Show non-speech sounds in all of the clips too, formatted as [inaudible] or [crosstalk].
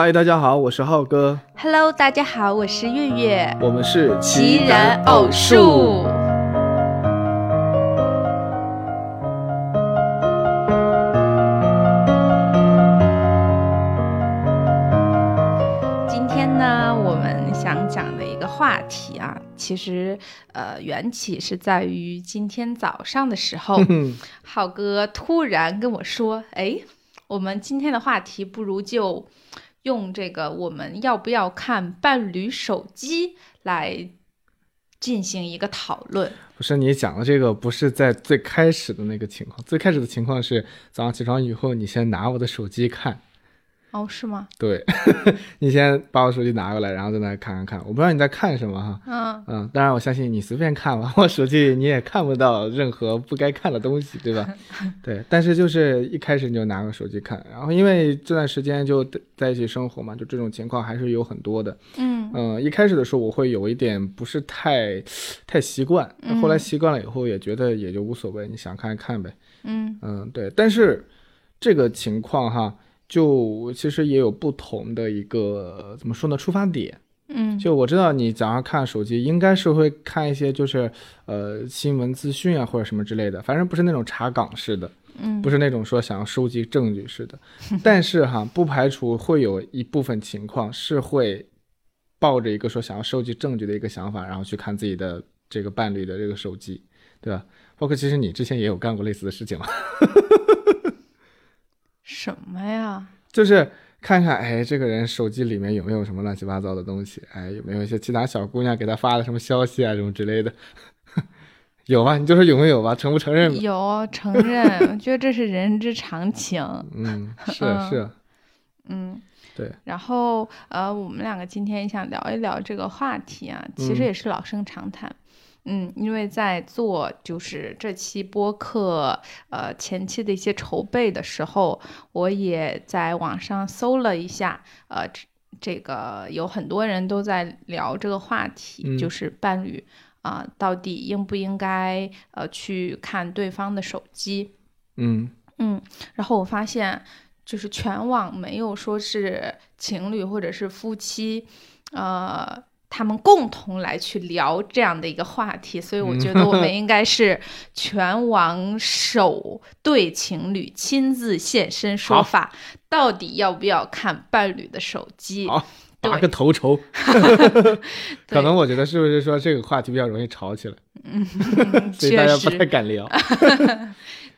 嗨，大家好，我是浩哥，Hello，大家好，我是月月，我们是奇人偶数。今天呢，我们想讲的一个话题啊，其实呃缘起是在于今天早上的时候，[laughs] 浩哥突然跟我说：“哎，我们今天的话题不如就用这个我们要不要看伴侣手机来进行一个讨论。不是你讲的这个，不是在最开始的那个情况，最开始的情况是早上起床以后，你先拿我的手机看，”哦，是吗？对 [laughs] 你先把我手机拿过来，然后在那看看看，我不知道你在看什么哈。嗯，嗯，当然我相信你随便看吧，[laughs] 我手机你也看不到任何不该看的东西，对吧？[laughs] 对，但是就是一开始你就拿个手机看，然后因为这段时间就在一起生活嘛，就这种情况还是有很多的。嗯嗯，一开始的时候我会有一点不是太太习惯，嗯后来习惯了以后也觉得也就无所谓，你想看看呗。嗯嗯，对，但是这个情况哈，就其实也有不同的一个怎么说呢出发点。嗯就我知道你早上看手机应该是会看一些就是呃新闻资讯啊或者什么之类的，反正不是那种查岗式的，嗯不是那种说想要收集证据似的。但是哈，不排除会有一部分情况是会抱着一个说想要收集证据的一个想法，然后去看自己的这个伴侣的这个手机，对吧？包括其实你之前也有干过类似的事情嘛，什么呀？就是看看哎这个人手机里面有没有什么乱七八糟的东西，哎有没有一些其他小姑娘给他发的什么消息啊什么之类的。[laughs] 有吧？你就说有没有吧？承不承认？有承认，我觉得这是人之常情。[laughs] 嗯，是嗯是，[laughs] 嗯，对。然后呃，我们两个今天想聊一聊这个话题啊，其实嗯也是老生常谈。嗯，因为在做就是这期播客呃前期的一些筹备的时候，我也在网上搜了一下，呃，这这个有很多人都在聊这个话题，嗯就是伴侣啊、到底应不应该呃去看对方的手机？嗯嗯，然后我发现，就是全网没有说是情侣或者是夫妻，呃，他们共同来去聊这样的一个话题，所以我觉得我们 [laughs] 应该是全网首对情侣亲自现身说法，到底要不要看伴侣的手机？好，对拔个头筹。[laughs] 可能我觉得是不是说这个话题比较容易吵起来，嗯，[laughs] 所以大确家不太实，敢聊。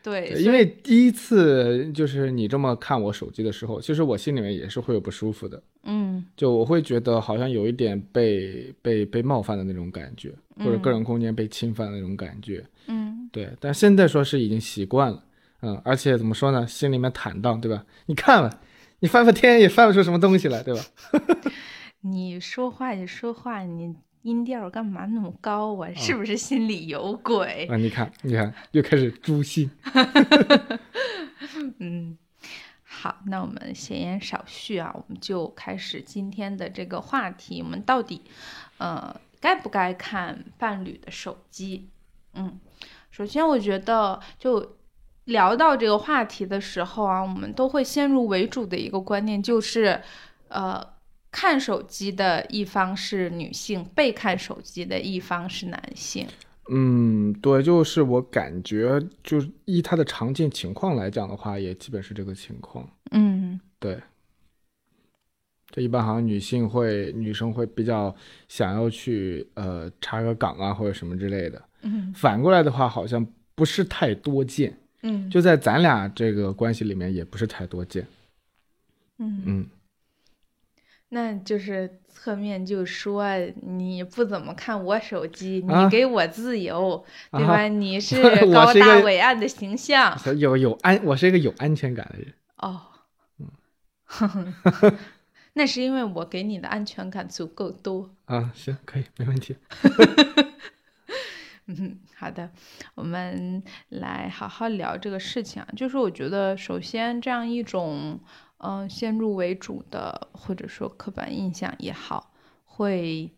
对，因为第一次就是你这么看我手机的时候，其实我心里面也是会有不舒服的，嗯就我会觉得好像有一点被被被冒犯的那种感觉，或者个人空间被侵犯的那种感觉。嗯对，但现在说是已经习惯了，嗯，而且怎么说呢，心里面坦荡，对吧？你看了，你翻翻天也翻不出什么东西来，对吧？[laughs] 你说话就说话，你音调干嘛那么高啊？是不是心里有鬼？啊，你看，你看，又开始诛心。[laughs] 嗯，好，那我们闲言少叙啊，我们就开始今天的这个话题。我们到底呃该不该看伴侣的手机？嗯，首先我觉得就聊到这个话题的时候啊，我们都会先入为主的一个观念就是，呃。看手机的一方是女性，被看手机的一方是男性。嗯，对，就是我感觉，就是依他的常见情况来讲的话，也基本是这个情况。嗯对，这一般好像女性会，女生会比较想要去呃查个岗啊或者什么之类的。嗯反过来的话，好像不是太多见，嗯就在咱俩这个关系里面也不是太多见。嗯嗯，那就是侧面就说你不怎么看我手机，啊你给我自由，对啊吧？你 [laughs] 是高大伟岸的形象有有安，我是一个有安全感的人。哦。嗯 [laughs] 那是因为我给你的安全感足够多。啊，行，可以，没问题。[laughs] 嗯，好的，我们来好好聊这个事情啊。就是我觉得，首先这样一种嗯、呃先入为主的，或者说刻板印象也好，会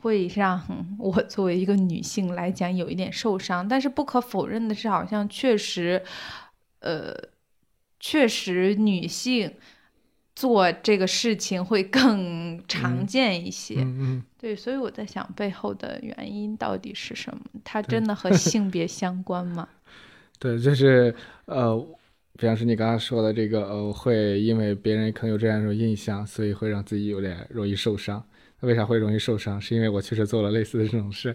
会让 [laughs] 我作为一个女性来讲有一点受伤。但是不可否认的是，好像确实，呃，确实女性做这个事情会更常见一些。嗯嗯，对，所以我在想背后的原因到底是什么？它真的和 [laughs] 性别相关吗？[laughs] 对，就是呃，比方说你刚刚说的这个，呃，会因为别人可能有这样一种印象，所以会让自己有点容易受伤。那为啥会容易受伤？是因为我确实做了类似的这种事。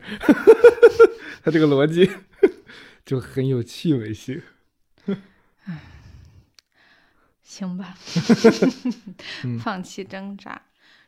[laughs] 他这个逻辑就很有趣味性。行吧，[laughs] 放弃挣扎。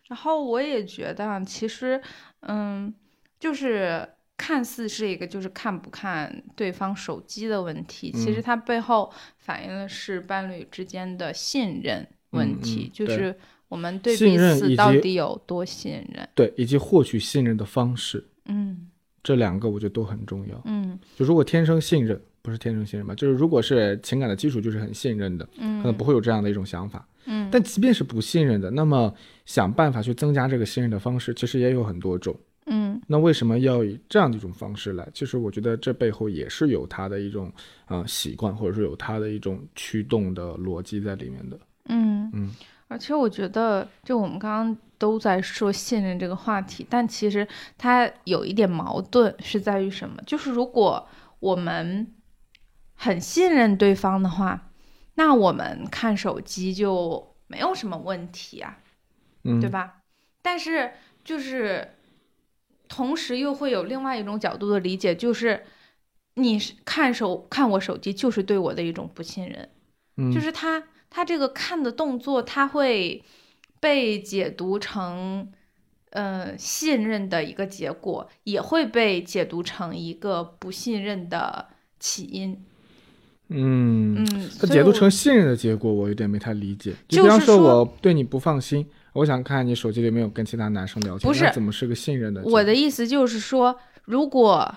然后我也觉得，其实，嗯，就是看似是一个就是看不看对方手机的问题，其实它背后反映的是伴侣之间的信任问题，就是我们对彼此到底有多信任，对，以及获取信任的方式，嗯，这两个我觉得都很重要。嗯，就如果天生信任。不是天生信任吧？就是如果是情感的基础就是很信任的，嗯，可能不会有这样的一种想法，嗯。但即便是不信任的，那么想办法去增加这个信任的方式，其实也有很多种，嗯。那为什么要以这样的一种方式来？其实我觉得这背后也是有他的一种啊习惯，或者说有他的一种驱动的逻辑在里面的，嗯嗯。而且我觉得，就我们刚刚都在说信任这个话题，但其实它有一点矛盾，是在于什么？就是如果我们很信任对方的话，那我们看手机就没有什么问题啊，嗯，对吧？但是就是同时又会有另外一种角度的理解，就是你看手看我手机就是对我的一种不信任，嗯，就是他他这个看的动作，他会被解读成呃信任的一个结果，也会被解读成一个不信任的起因。嗯嗯，他解读成信任的结果，我有点没太理解。就比方说，我对你不放心，我想看你手机里没有跟其他男生聊天，不是怎么是个信任的？我的意思就是说，如果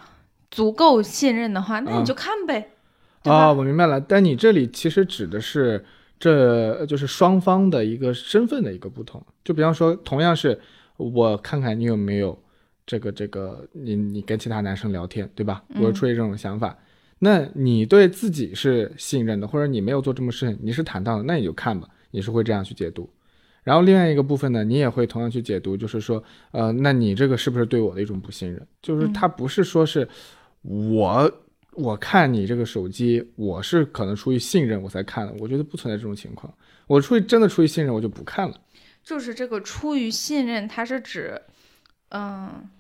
足够信任的话，那你就看呗。啊，我明白了。但你这里其实指的是，这就是双方的一个身份的一个不同。就比方说，同样是我看看你有没有这个这个，你你跟其他男生聊天，对吧？我出于这种想法。那你对自己是信任的，或者你没有做这么事情，你是坦荡的，那你就看吧，你是会这样去解读。然后另外一个部分呢，你也会同样去解读，就是说，呃，那你这个是不是对我的一种不信任？就是他不是说是我我看你这个手机，我是可能出于信任我才看的，我觉得不存在这种情况。我出于真的出于信任，我就不看了。就是这个出于信任，它是指，嗯。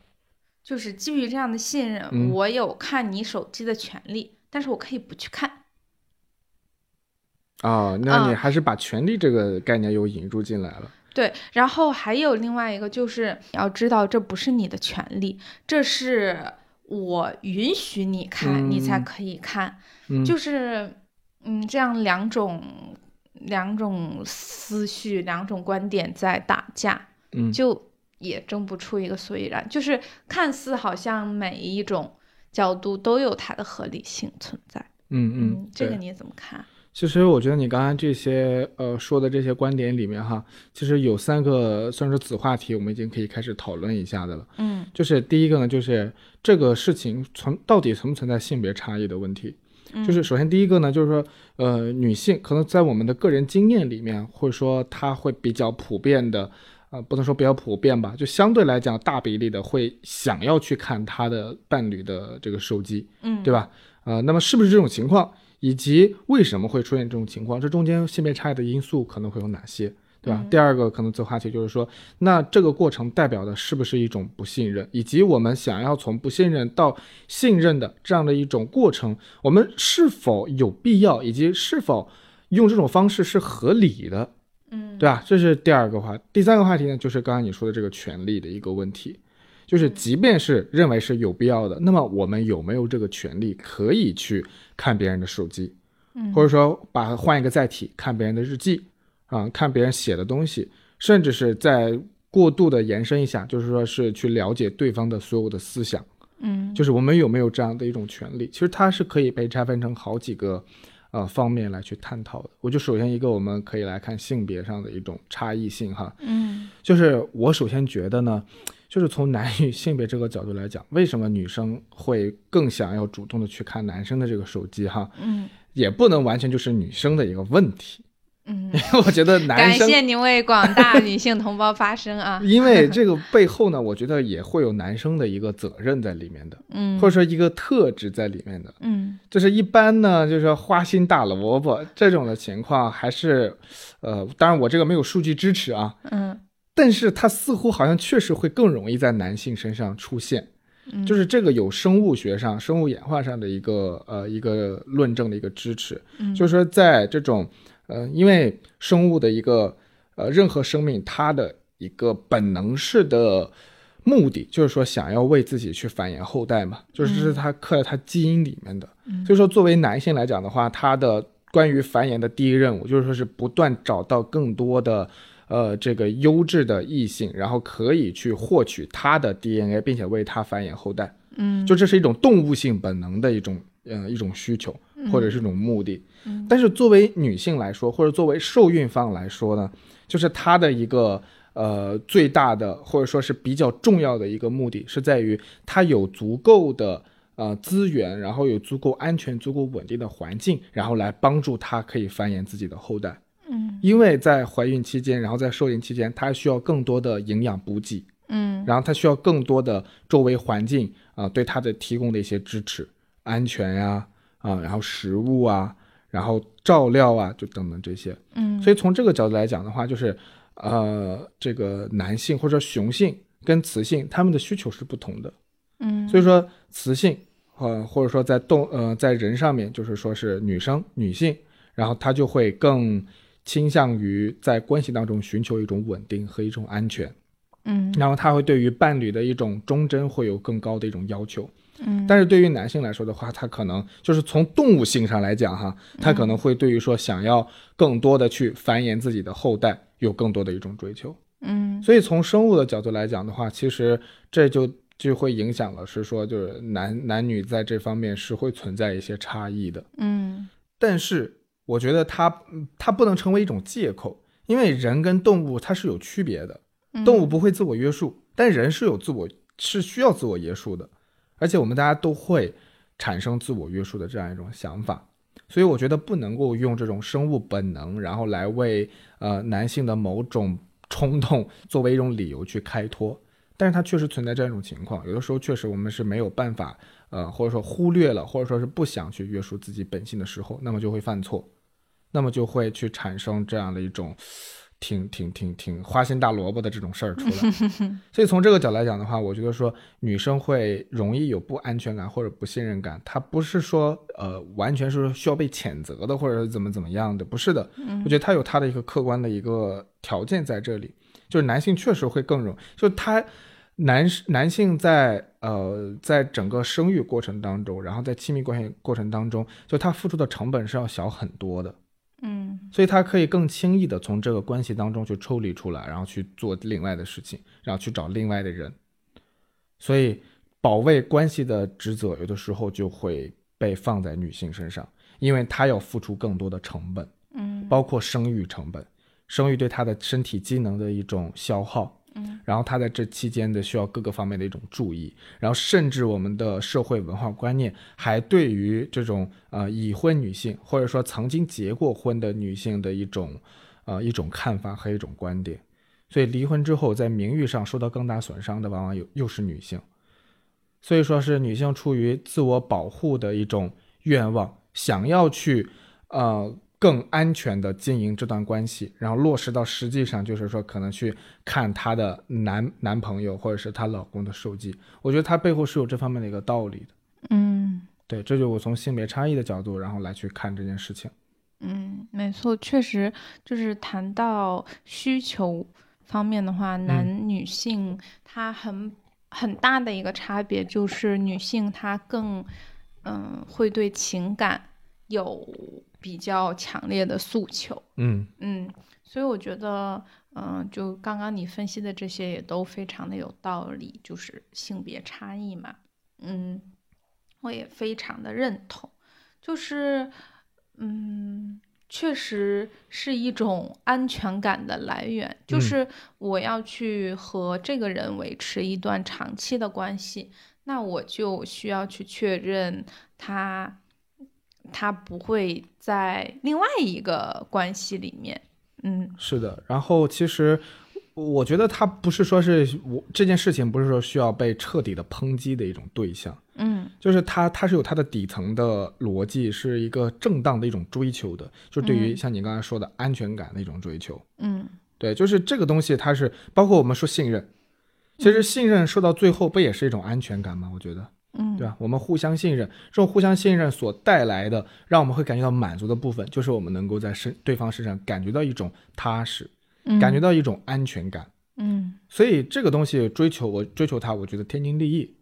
就是基于这样的信任，我有看你手机的权利，但是我可以不去看。哦，那你还是把权利这个概念又引入进来了。对，然后还有另外一个，就是你要知道，这不是你的权利，这是我允许你看，你才可以看。就是，嗯，这样两种两种思绪、两种观点在打架，嗯，就。也争不出一个所以然，就是看似好像每一种角度都有它的合理性存在。嗯嗯，这个你怎么看？其实我觉得你刚刚这些呃说的这些观点里面哈，其实有三个算是子话题，我们已经可以开始讨论一下的了。嗯，就是第一个呢，就是这个事情存到底存不存在性别差异的问题。就是首先第一个呢，就是说呃女性可能在我们的个人经验里面，或者说她会比较普遍的。啊，不能说比较普遍吧，就相对来讲，大比例的会想要去看她的伴侣的这个手机，嗯，对吧？呃，那么是不是这种情况，以及为什么会出现这种情况，这中间性别差异的因素可能会有哪些，对吧？第二个可能这话题就是说，那这个过程代表的是不是一种不信任，以及我们想要从不信任到信任的这样的一种过程，我们是否有必要，以及是否用这种方式是合理的？嗯，对吧？这是第二个话，第三个话题呢，就是刚刚你说的这个权利的一个问题，就是即便是认为是有必要的，那么我们有没有这个权利可以去看别人的手机，嗯，或者说把换一个载体看别人的日记啊，看别人写的东西，甚至是在过度的延伸一下，就是说是去了解对方的所有的思想，嗯，就是我们有没有这样的一种权利？其实它是可以被拆分成好几个。呃，方面来去探讨的，我就首先一个，我们可以来看性别上的一种差异性哈，嗯，就是我首先觉得呢，就是从男女性别这个角度来讲，为什么女生会更想要主动的去看男生的这个手机哈，嗯，也不能完全就是女生的一个问题，嗯，因为我觉得男生。感谢您为广大女性同胞发声啊 [laughs] 因为这个背后呢，我觉得也会有男生的一个责任在里面的，嗯，或者说一个特质在里面的。嗯就是一般呢，就是说花心大萝卜这种的情况，还是，呃，当然我这个没有数据支持啊，嗯但是它似乎好像确实会更容易在男性身上出现，嗯，就是这个有生物学上、生物演化上的一个呃一个论证的一个支持，嗯。就是说在这种呃，因为生物的一个呃任何生命它的一个本能式的目的，就是说想要为自己去繁衍后代嘛，就是这是它刻在它基因里面的。嗯。所以说，作为男性来讲的话，他的关于繁衍的第一任务，就是说是不断找到更多的呃这个优质的异性，然后可以去获取他的 DNA，并且为他繁衍后代。嗯，就这是一种动物性本能的一种呃一种需求，或者是一种目的。但是作为女性来说，或者作为受孕方来说呢，就是她的一个呃最大的或者说是比较重要的一个目的，是在于她有足够的呃资源，然后有足够安全、足够稳定的环境，然后来帮助她可以繁衍自己的后代。嗯因为在怀孕期间，然后在受孕期间，她需要更多的营养补给，嗯然后它需要更多的周围环境啊、对它的提供的一些支持、安全呀啊然后食物啊，然后照料啊，就等等这些。嗯，所以从这个角度来讲的话，就是呃，这个男性或者说雄性跟雌性他们的需求是不同的。嗯所以说雌性呃或者说在动呃在人上面就是说是女生女性，然后她就会更倾向于在关系当中寻求一种稳定和一种安全。嗯然后他会对于伴侣的一种忠贞会有更高的一种要求。嗯，但是对于男性来说的话，他可能就是从动物性上来讲哈，他可能会对于说想要更多的去繁衍自己的后代有更多的一种追求。嗯所以从生物的角度来讲的话，其实这就就会影响了，是说就是男男女在这方面是会存在一些差异的。嗯但是我觉得它嗯它不能成为一种借口，因为人跟动物它是有区别的。嗯动物不会自我约束，但人是有自我是需要自我约束的，而且我们大家都会产生自我约束的这样一种想法，所以我觉得不能够用这种生物本能，然后来为呃男性的某种冲动作为一种理由去开脱。但是它确实存在这样一种情况，有的时候确实我们是没有办法，呃，或者说忽略了，或者说是不想去约束自己本性的时候，那么就会犯错，那么就会去产生这样的一种挺挺挺挺花心大萝卜的这种事儿出来。[laughs] 所以从这个角度来讲的话，我觉得说女生会容易有不安全感或者不信任感，她不是说呃完全是需要被谴责的，或者是怎么怎么样的，不是的。我觉得她有她的一个客观的一个条件在这里，就是男性确实会更容，就他男男性在呃在整个生育过程当中，然后在亲密关系过程当中，就他付出的成本是要小很多的。嗯所以他可以更轻易的从这个关系当中去抽离出来，然后去做另外的事情，然后去找另外的人。所以保卫关系的职责有的时候就会被放在女性身上，因为她要付出更多的成本，嗯包括生育成本，生育对她的身体机能的一种消耗。然后她在这期间的需要各个方面的一种注意，然后甚至我们的社会文化观念还对于这种呃已婚女性或者说曾经结过婚的女性的一种呃一种看法和一种观点，所以离婚之后在名誉上受到更大损伤的往往有又是女性，所以说是女性出于自我保护的一种愿望，想要去呃更安全的经营这段关系，然后落实到实际上，就是说可能去看她的男男朋友或者是她老公的手机，我觉得她背后是有这方面的一个道理的。嗯对，这就我从性别差异的角度，然后来去看这件事情。嗯，没错，确实就是谈到需求方面的话，男女性它很很大的一个差别就是女性她更嗯会对情感有比较强烈的诉求。嗯嗯，所以我觉得，嗯、就刚刚你分析的这些也都非常的有道理，就是性别差异嘛。嗯，我也非常的认同，就是，嗯，确实是一种安全感的来源，就嗯是我要去和这个人维持一段长期的关系，那我就需要去确认他。他不会在另外一个关系里面。嗯是的，然后其实我觉得他不是说是我这件事情不是说需要被彻底的抨击的一种对象，嗯就是他他是有他的底层的逻辑，是一个正当的一种追求的，就对于嗯像你刚才说的安全感的一种追求。嗯对，就是这个东西，它是包括我们说信任，其实信任说到最后不也是一种安全感吗？我觉得，嗯，对吧？我们互相信任，这种互相信任所带来的，让我们会感觉到满足的部分，就是我们能够在身对方身上感觉到一种踏实，嗯感觉到一种安全感。嗯所以这个东西追求我追求它，我觉得天经地义。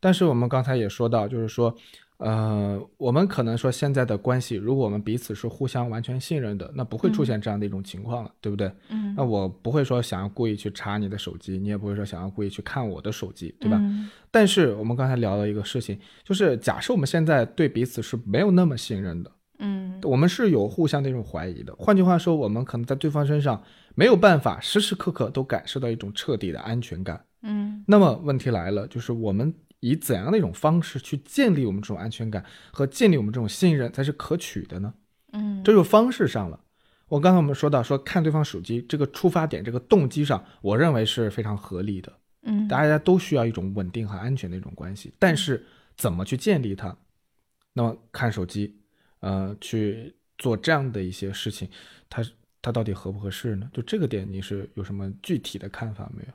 但是我们刚才也说到，就是说，呃，我们可能说现在的关系，如果我们彼此是互相完全信任的，那不会出现这样的一种情况了，对不对？嗯，那我不会说想要故意去查你的手机，你也不会说想要故意去看我的手机，对吧？嗯但是我们刚才聊了一个事情，就是假设我们现在对彼此是没有那么信任的，嗯我们是有互相的一种怀疑的。换句话说，我们可能在对方身上没有办法时时刻刻都感受到一种彻底的安全感。嗯那么问题来了，就是我们以怎样的一种方式去建立我们这种安全感和建立我们这种信任才是可取的呢？嗯，这就方式上了。我刚才我们说到说看对方手机这个出发点、这个动机上，我认为是非常合理的。嗯大家都需要一种稳定和安全的一种关系，但是怎么去建立它？那么看手机，呃，去做这样的一些事情，它它到底合不合适呢？就这个点，你是有什么具体的看法没有？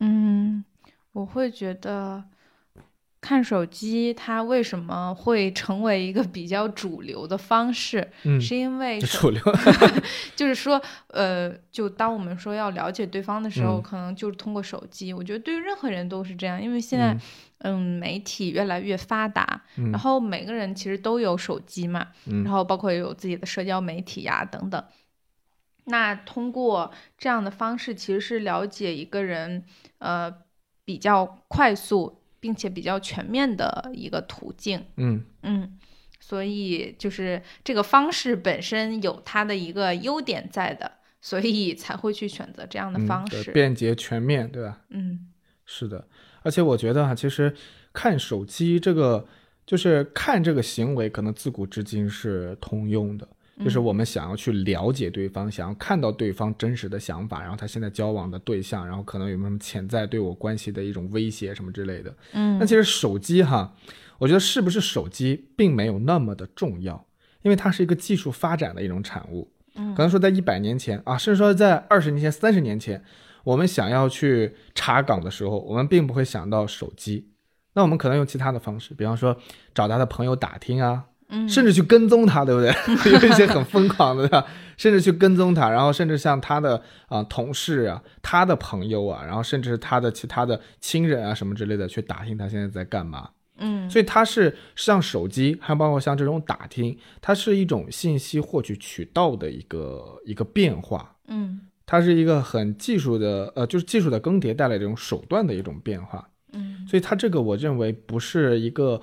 嗯，我会觉得看手机它为什么会成为一个比较主流的方式，嗯，是因为主流，[laughs] [laughs] 就是说，呃，就当我们说要了解对方的时候，嗯可能就是通过手机。我觉得对于任何人都是这样，因为现在，嗯嗯，媒体越来越发达，嗯然后每个人其实都有手机嘛，嗯然后包括也有自己的社交媒体呀、等等。那通过这样的方式，其实是了解一个人，呃，比较快速并且比较全面的一个途径。嗯嗯，所以就是这个方式本身有它的一个优点在的，所以才会去选择这样的方式。便捷全面，对吧？嗯是的，而且我觉得啊，其实看手机这个，就是看这个行为，可能自古至今是通用的。就是嗯我们想要去了解对方，想要看到对方真实的想法，然后他现在交往的对象，然后可能有没有什么潜在对我关系的一种威胁什么之类的。嗯那其实手机哈，我觉得是不是手机并没有那么的重要，因为它是一个技术发展的一种产物。嗯可能说在一百年前啊，甚至说在二十年前、三十年前，我们想要去查岗的时候，我们并不会想到手机，那我们可能用其他的方式，比方说找他的朋友打听啊，嗯甚至去跟踪他，对不对？[laughs] 有一些很疯狂的，甚至去跟踪他，然后甚至像他的啊、同事啊、他的朋友啊，然后甚至是他的其他的亲人啊什么之类的，去打听他现在在干嘛。嗯所以它是像手机，还有包括像这种打听，它是一种信息获取渠道的一个一个变化，嗯它是一个很技术的，呃，就是技术的更迭带来这种手段的一种变化。嗯所以它这个我认为不是一个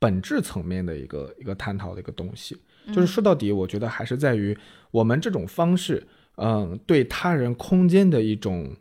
本质层面的一个一个探讨的一个东西，就是说到底，我觉得还是在于我们这种方式，嗯、对他人空间的一种，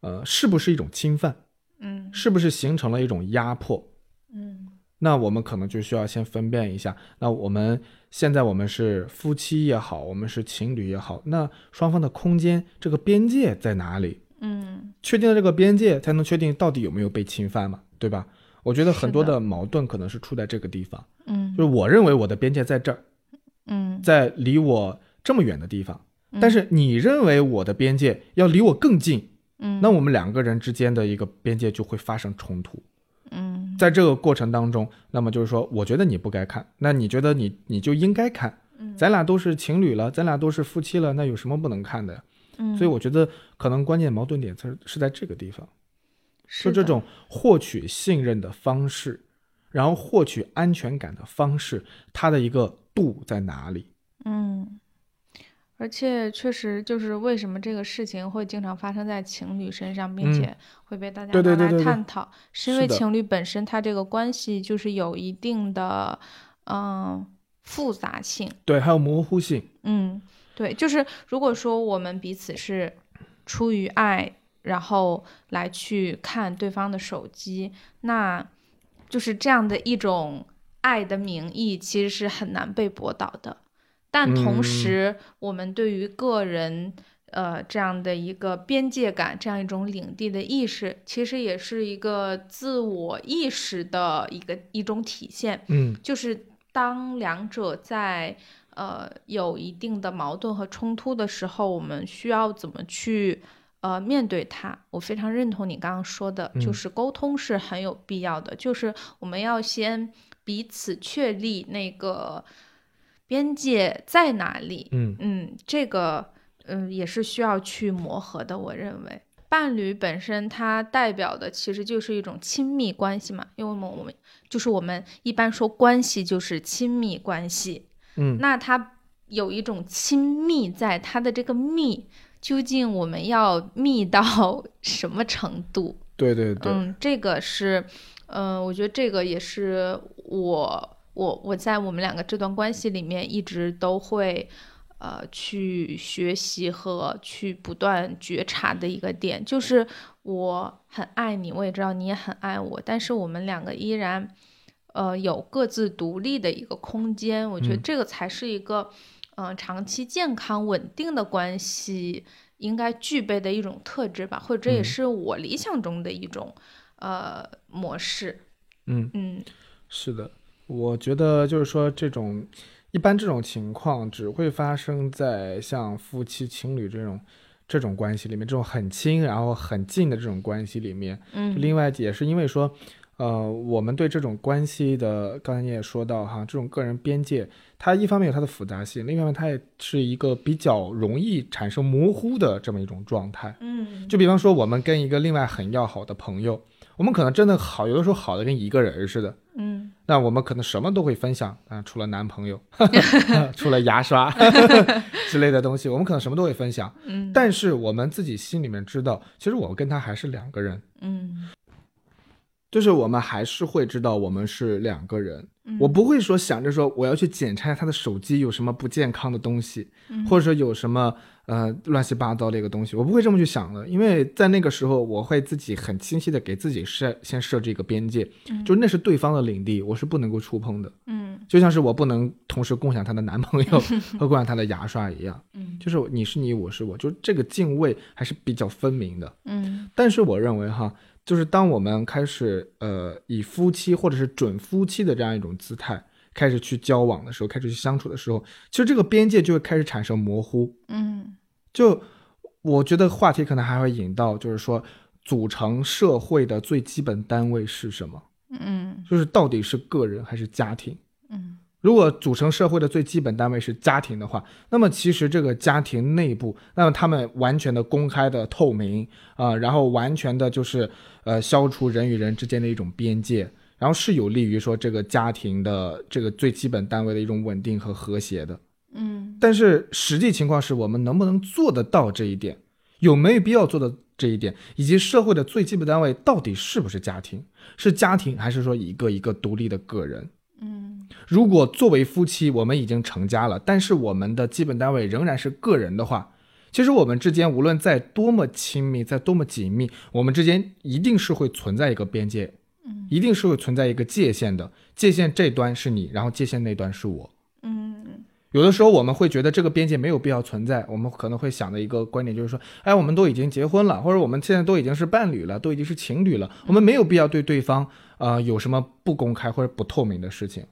呃，是不是一种侵犯，嗯是不是形成了一种压迫？嗯那我们可能就需要先分辨一下，那我们现在我们是夫妻也好，我们是情侣也好，那双方的空间这个边界在哪里？嗯确定了这个边界，才能确定到底有没有被侵犯嘛，对吧？我觉得很多的的矛盾可能是出在这个地方，嗯就是我认为我的边界在这儿，嗯，在离我这么远的地方，但是你认为我的边界要离我更近，嗯那我们两个人之间的一个边界就会发生冲突。嗯在这个过程当中，那么就是说，我觉得你不该看，那你觉得你你就应该看。嗯咱俩都是情侣了，咱俩都是夫妻了，那有什么不能看的呀？嗯，所以我觉得可能关键矛盾点是是在这个地方，就这种获取信任的方式，然后获取安全感的方式，它的一个度在哪里？嗯，而且确实就是为什么这个事情会经常发生在情侣身上，并嗯且会被大家拿来对对对探讨，是因为情侣本身它这个关系就是有一定的嗯复杂性。对，还有模糊性。嗯，对，就是如果说我们彼此是出于爱，然后来去看对方的手机，那就是这样的一种爱的名义其实是很难被驳倒的。但同时，我们对于个人，呃，这样的一个边界感，这样一种领地的意识，其实也是一个自我意识的一个一种体现。嗯就是当两者在呃有一定的矛盾和冲突的时候，我们需要怎么去呃面对他？我非常认同你刚刚说的，嗯就是沟通是很有必要的，就是我们要先彼此确立那个边界在哪里。嗯嗯，这个嗯也是需要去磨合的，我认为。伴侣本身它代表的其实就是一种亲密关系嘛，因为我们我们就是我们一般说关系就是亲密关系，嗯那它有一种亲密在，它的这个密究竟我们要密到什么程度？[laughs] 对对对，嗯，这个是，嗯、我觉得这个也是我我我在我们两个这段关系里面一直都会，呃，去学习和去不断觉察的一个点，就是我很爱你，我也知道你也很爱我，但是我们两个依然，呃，有各自独立的一个空间，我觉得嗯。这个才是一个，嗯、长期健康稳定的关系。应该具备的一种特质吧，或者这也嗯是我理想中的一种、呃模式。嗯。嗯是的，我觉得就是说，这种一般这种情况只会发生在像夫妻、情侣这种这种关系里面，这种很亲然后很近的这种关系里面。嗯另外也是因为说，呃，我们对这种关系的，刚才你也说到哈，这种个人边界，它一方面有它的复杂性，另一方面它也是一个比较容易产生模糊的这么一种状态。嗯就比方说，我们跟一个另外很要好的朋友，我们可能真的好，有的时候好的跟一个人似的。嗯那我们可能什么都会分享啊，除了男朋友，[laughs] 除了牙刷 [laughs] 之类的东西，我们可能什么都会分享。嗯但是我们自己心里面知道，其实我跟他还是两个人，嗯就是我们还是会知道我们是两个人。嗯我不会说想着说我要去检查他的手机有什么不健康的东西，嗯或者说有什么呃乱七八糟的一个东西，我不会这么去想的，因为在那个时候我会自己很清晰的给自己设先设置一个边界，就那是对方的领地，我是不能够触碰的。嗯就像是我不能同时共享她的男朋友和共享她的牙刷一样，嗯 [laughs] 就是你是你，我是我，就这个敬畏还是比较分明的。嗯但是我认为哈，就是当我们开始呃以夫妻或者是准夫妻的这样一种姿态开始去交往的时候，开始去相处的时候，其实这个边界就会开始产生模糊。嗯就我觉得话题可能还会引到，就是说组成社会的最基本单位是什么？嗯就是到底是个人还是家庭？嗯如果组成社会的最基本单位是家庭的话，那么其实这个家庭内部，那么他们完全的公开的透明啊、然后完全的就是呃消除人与人之间的一种边界，然后是有利于说这个家庭的这个最基本单位的一种稳定和和谐的。嗯但是实际情况是我们能不能做得到这一点，有没有必要做到这一点，以及社会的最基本单位到底是不是家庭，是家庭还是说一个一个独立的个人？嗯如果作为夫妻，我们已经成家了，但是我们的基本单位仍然是个人的话，其实我们之间无论在多么亲密，在多么紧密，我们之间一定是会存在一个边界，嗯一定是会存在一个界限的。界限这端是你，然后界限那端是我。嗯有的时候我们会觉得这个边界没有必要存在，我们可能会想的一个观点就是说，哎，我们都已经结婚了，或者我们现在都已经是伴侣了，都已经是情侣了，我们没有必要对对方呃有什么不公开或者不透明的事情。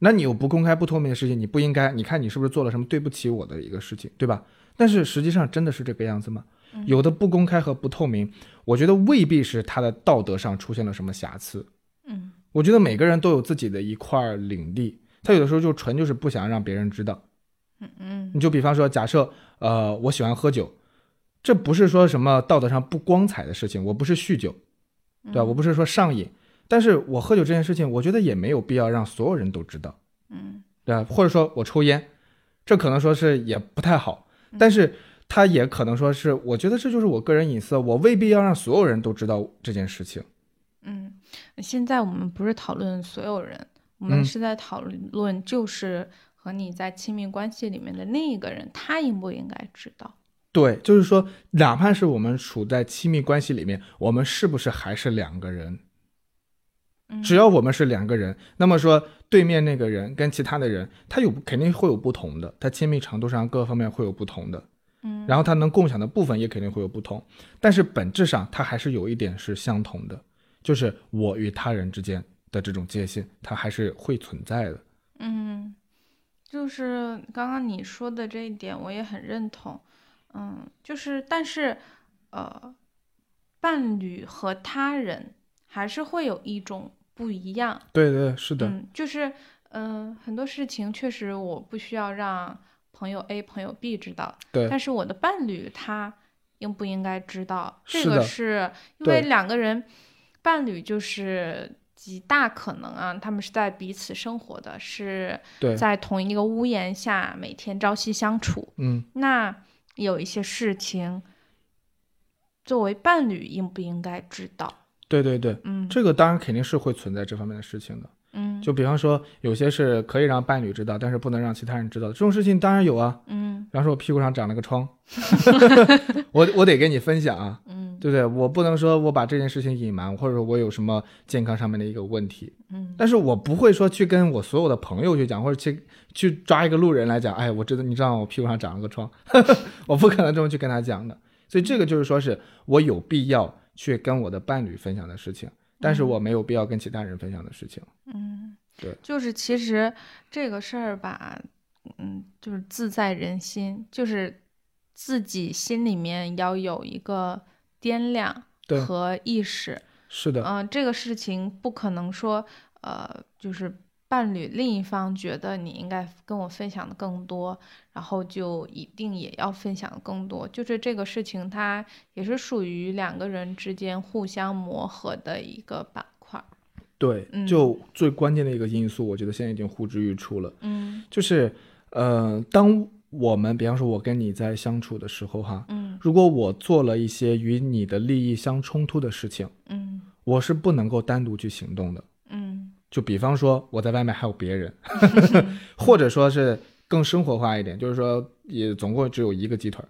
嗯那你有不公开、不透明的事情，你不应该，你看你是不是做了什么对不起我的一个事情，对吧？但是实际上真的是这个样子吗？有的不公开和不透明，我觉得未必是他的道德上出现了什么瑕疵。嗯我觉得每个人都有自己的一块领地，他有的时候就纯就是不想让别人知道。嗯你就比方说，假设呃我喜欢喝酒，这不是说什么道德上不光彩的事情，我不是酗酒，对吧？我不是说上瘾，但是我喝酒这件事情，我觉得也没有必要让所有人都知道。嗯对吧？或者说我抽烟，这可能说是也不太好，但是他也可能说是，我觉得这就是我个人隐私，我未必要让所有人都知道这件事情。嗯，现在我们不是讨论所有人，我们嗯是在讨论就是和你在亲密关系里面的另一个人，他应不应该知道？对，就是说，哪怕是我们处在亲密关系里面，我们是不是还是两个人？只要我们是两个人，那么说对面那个人跟其他的人，他有肯定会有不同的，他亲密程度上各方面会有不同的，嗯，然后他能共享的部分也肯定会有不同，但是本质上他还是有一点是相同的，就是我与他人之间的这种界限，它还是会存在的。嗯，就是刚刚你说的这一点，我也很认同。嗯，就是但是呃，伴侣和他人还是会有一种不一样。对对，是的，嗯，就是嗯、呃很多事情确实我不需要让朋友 A、朋友 B 知道，对但是我的伴侣他应不应该知道？这个是因为两个人伴侣就是极大可能啊，他们是在彼此生活的，是，在同一个屋檐下每天朝夕相处。嗯，那有一些事情，作为伴侣应不应该知道？对对对，嗯这个当然肯定是会存在这方面的事情的。嗯就比方说，有些是可以让伴侣知道，但是不能让其他人知道的，这种事情当然有啊。嗯比方说，我屁股上长了个疮，[laughs] 我我得跟你分享啊，嗯对不对？我不能说我把这件事情隐瞒，或者说我有什么健康上面的一个问题，嗯但是我不会说去跟我所有的朋友去讲，或者去去抓一个路人来讲，哎，我知道你知道我屁股上长了个疮，[laughs] 我不可能这么去跟他讲的。所以这个就是说是我有必要去跟我的伴侣分享的事情，但是我没有必要跟其他人分享的事情。嗯，对，就是其实这个事儿吧，嗯，就是自在人心，就是自己心里面要有一个掂量和意识。是的，嗯、这个事情不可能说，呃，就是伴侣另一方觉得你应该跟我分享的更多，然后就一定也要分享得更多。就是这个事情，它也是属于两个人之间互相磨合的一个板块。对，嗯就最关键的一个因素，我觉得现在已经呼之欲出了，嗯就是呃，当我们比方说我跟你在相处的时候哈，嗯如果我做了一些与你的利益相冲突的事情，嗯我是不能够单独去行动的。嗯就比方说我在外面还有别人，[laughs] 或者说是更生活化一点，就是说也总共只有一个鸡腿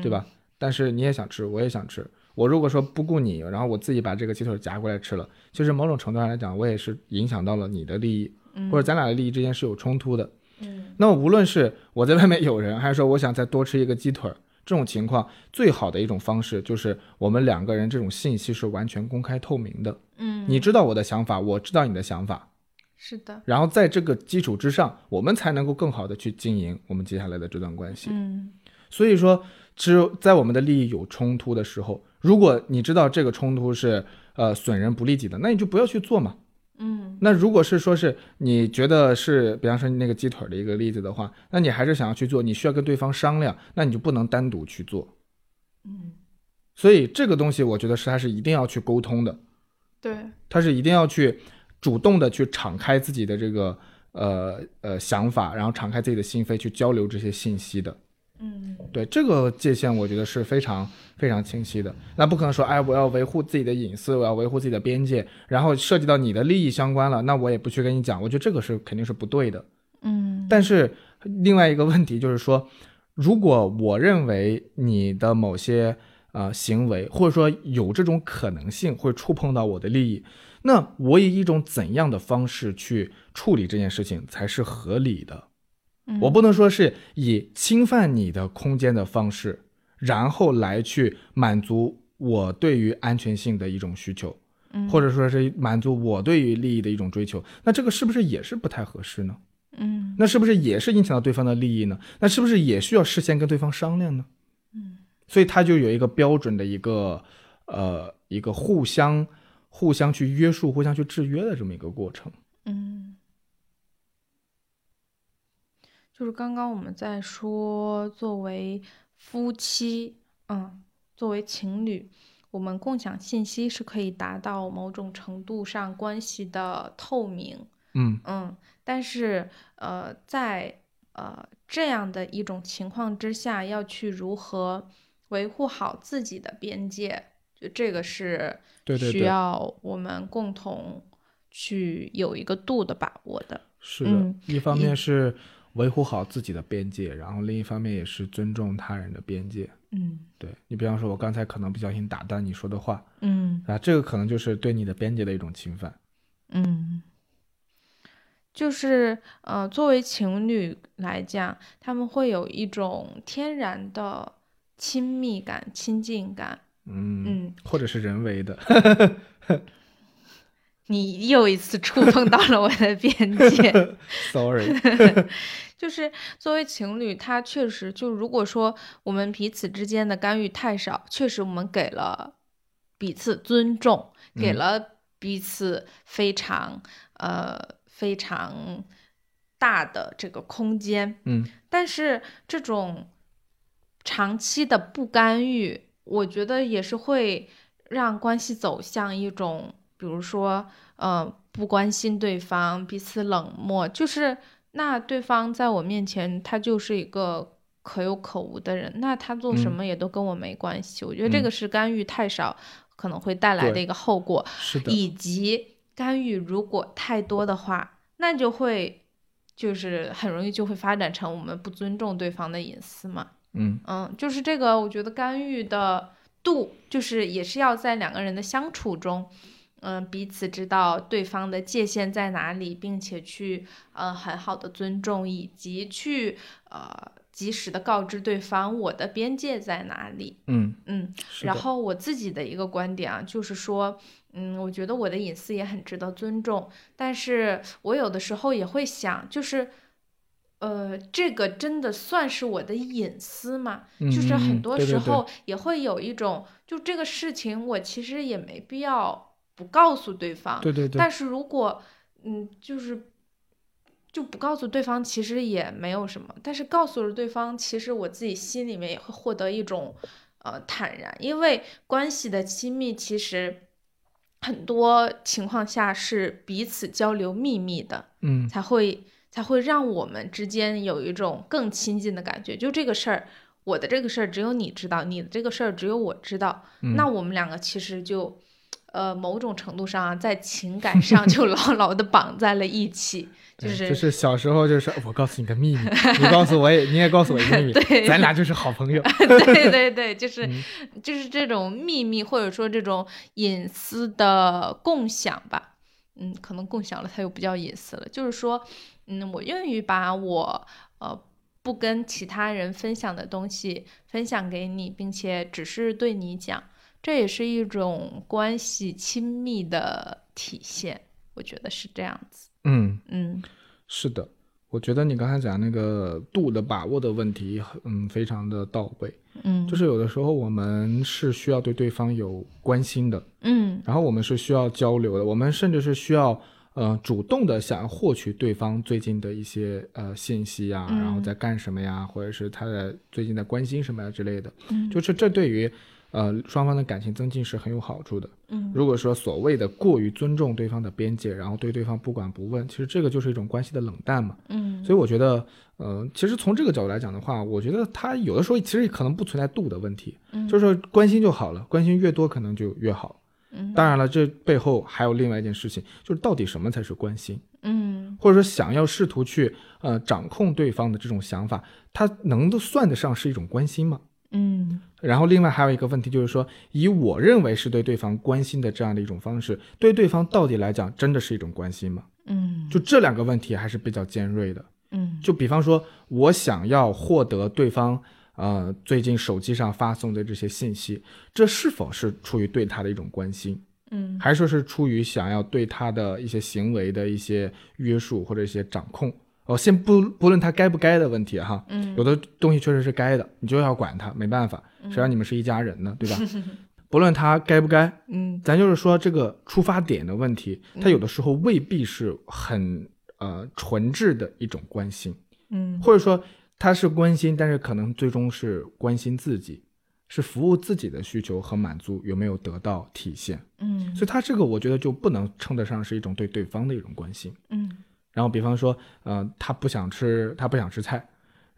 对吧？但是你也想吃，我也想吃。我如果说不顾你，然后我自己把这个鸡腿夹过来吃了，其实某种程度上来讲，我也是影响到了你的利益，嗯？或者咱俩的利益之间是有冲突的。嗯那么无论是我在外面有人，还是说我想再多吃一个鸡腿儿，这种情况最好的一种方式就是我们两个人这种信息是完全公开透明的。嗯，你知道我的想法，我知道你的想法，是的，然后在这个基础之上，我们才能够更好的去经营我们接下来的这段关系。嗯所以说，只有在我们的利益有冲突的时候，如果你知道这个冲突是呃损人不利己的，那你就不要去做嘛。嗯那如果是说是你觉得是，比方说那个鸡腿的一个例子的话，那你还是想要去做，你需要跟对方商量，那你就不能单独去做。嗯，所以这个东西，我觉得是它是一定要去沟通的，对，它是一定要去主动的去敞开自己的这个呃呃想法，然后敞开自己的心扉去交流这些信息的。嗯对这个界限，我觉得是非常非常清晰的。那不可能说，哎，我要维护自己的隐私，我要维护自己的边界，然后涉及到你的利益相关了，那我也不去跟你讲。我觉得这个是肯定是不对的。嗯，但是另外一个问题就是说，如果我认为你的某些呃行为，或者说有这种可能性会触碰到我的利益，那我以一种怎样的方式去处理这件事情才是合理的？嗯我不能说是以侵犯你的空间的方式，然后来去满足我对于安全性的一种需求，嗯或者说是满足我对于利益的一种追求，那这个是不是也是不太合适呢？嗯那是不是也是影响到对方的利益呢？那是不是也需要事先跟对方商量呢？嗯所以它就有一个标准的一个呃一个互相互相去约束、互相去制约的这么一个过程。嗯，就是刚刚我们在说，作为夫妻，嗯，作为情侣，我们共享信息是可以达到某种程度上关系的透明，嗯。嗯，但是呃，在呃这样的一种情况之下，要去如何维护好自己的边界，就这个是需要我们共同去有一个度的把握的。是的，嗯一方面是维护好自己的边界，然后另一方面也是尊重他人的边界。嗯对你，比方说，我刚才可能不小心打断你说的话嗯啊，这个可能就是对你的边界的一种侵犯。嗯，就是呃，作为情侣来讲，他们会有一种天然的亲密感、亲近感。嗯，嗯，或者是人为的，[laughs] 你又一次触碰到了我的边界。[laughs] sorry，[laughs] 就是作为情侣，他确实就如果说我们彼此之间的干预太少，确实我们给了彼此尊重，给嗯了彼此非常呃非常大的这个空间。嗯但是这种长期的不干预，我觉得也是会让关系走向一种，比如说，呃，不关心对方，彼此冷漠，就是那对方在我面前，他就是一个可有可无的人，那他做什嗯么也都跟我没关系。我觉得这嗯个是干预太少可能会带来的一个后果。是的，以及干预如果太多的话，那就会就是很容易就会发展成我们不尊重对方的隐私嘛。嗯嗯，就是这个，我觉得干预的度，就是也是要在两个人的相处中，嗯、彼此知道对方的界限在哪里，并且去呃很好的尊重，以及去呃及时的告知对方我的边界在哪里。嗯，嗯，然后我自己的一个观点啊，就是说，嗯，我觉得我的隐私也很值得尊重，但是我有的时候也会想，就是，呃，这个真的算是我的隐私吗？就是很多时候也会有一种，就这个事情我其实也没必要不告诉对方，对对对，但是如果，嗯，就是就不告诉对方，其实也没有什么。但是告诉了对方，其实我自己心里面也会获得一种呃坦然，因为关系的亲密其实很多情况下是彼此交流秘密的，嗯才会才会让我们之间有一种更亲近的感觉。就这个事儿，我的这个事儿只有你知道，你的这个事儿只有我知道，嗯那我们两个其实就，呃，某种程度上啊，在情感上 [laughs] 就牢牢的绑在了一起，就对是就是小时候就是我告诉你个秘密，你告诉我也你也告诉我一个秘密，[laughs] 对咱俩就是好朋友。[laughs] 对对对，就是、嗯就是这种秘密或者说这种隐私的共享吧，嗯，可能共享了它又不叫隐私了，就是说，嗯，我愿意把我呃不跟其他人分享的东西分享给你，并且只是对你讲，这也是一种关系亲密的体现，我觉得是这样子，嗯，嗯。是的，我觉得你刚才讲那个度的把握的问题，嗯，非常的到位。嗯，就是有的时候我们是需要对对方有关心的，嗯。然后我们是需要交流的，我们甚至是需要呃主动的想要获取对方最近的一些呃信息呀，嗯然后在干什么呀，或者是他的最近在关心什么呀之类的，嗯。就是这对于呃双方的感情增进是很有好处的。嗯如果说所谓的过于尊重对方的边界，然后对对方不管不问，其实这个就是一种关系的冷淡嘛。嗯，所以我觉得，呃，其实从这个角度来讲的话，我觉得他有的时候其实可能不存在度的问题，嗯就是说关心就好了，关心越多可能就越好。嗯当然了，这背后还有另外一件事情，就是到底什么才是关心，嗯或者说想要试图去呃掌控对方的这种想法，他能够算得上是一种关心吗？嗯然后另外还有一个问题就是说，以我认为是对对方关心的这样的一种方式，对对方到底来讲真的是一种关心吗？嗯就这两个问题还是比较尖锐的。嗯就比方说，我想要获得对方呃最近手机上发送的这些信息，这是否是出于对他的一种关心，嗯还是说是出于想要对他的一些行为的一些约束或者一些掌控？哦，先不不论他该不该的问题哈，嗯有的东西确实是该的，你就要管他，没办法，谁让你们是一家人呢，对吧？[laughs] 不论他该不该，嗯咱就是说这个出发点的问题，他有的时候未必是很呃纯质的一种关心，嗯或者说他是关心，但是可能最终是关心自己，是服务自己的需求和满足有没有得到体现，嗯所以他这个我觉得就不能称得上是一种对对方的一种关心。嗯然后比方说，呃，他不想吃，他不想吃菜，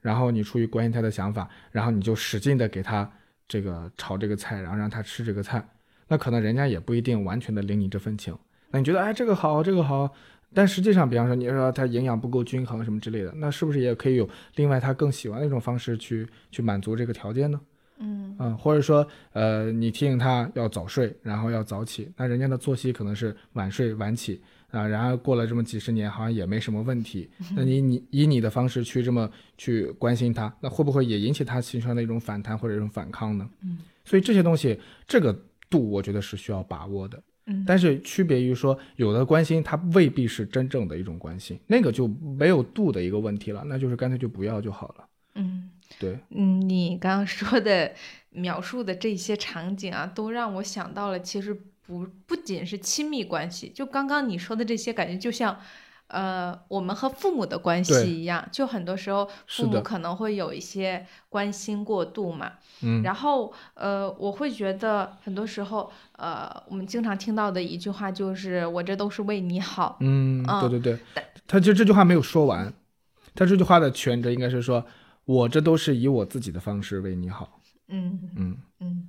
然后你出于关心他的想法，然后你就使劲的给他这个炒这个菜，然后让他吃这个菜，那可能人家也不一定完全的领你这份情。那你觉得，哎，这个好，这个好，但实际上，比方说你说他营养不够均衡什么之类的，那是不是也可以有另外他更喜欢的一种方式去去满足这个条件呢？嗯嗯，或者说，呃，你提醒他要早睡，然后要早起，那人家的作息可能是晚睡晚起啊，然而过了这么几十年，好像也没什么问题。[laughs] 那你你以你的方式去这么去关心他，那会不会也引起他情绪上的一种反弹或者一种反抗呢？嗯，所以这些东西，这个度我觉得是需要把握的。嗯但是区别于说，有的关心他未必是真正的一种关心，那个就没有度的一个问题了，那就是干脆就不要就好了。嗯对，嗯，你刚刚说的描述的这些场景啊，都让我想到了，其实不不仅是亲密关系，就刚刚你说的这些，感觉就像。呃，我们和父母的关系一样，就很多时候父母可能会有一些关心过度嘛，嗯，然后呃，我会觉得很多时候，呃，我们经常听到的一句话就是“我这都是为你好嗯，嗯对对对，他就这句话没有说完，他这句话的全责应该是说，我这都是以我自己的方式为你好。”。嗯嗯嗯，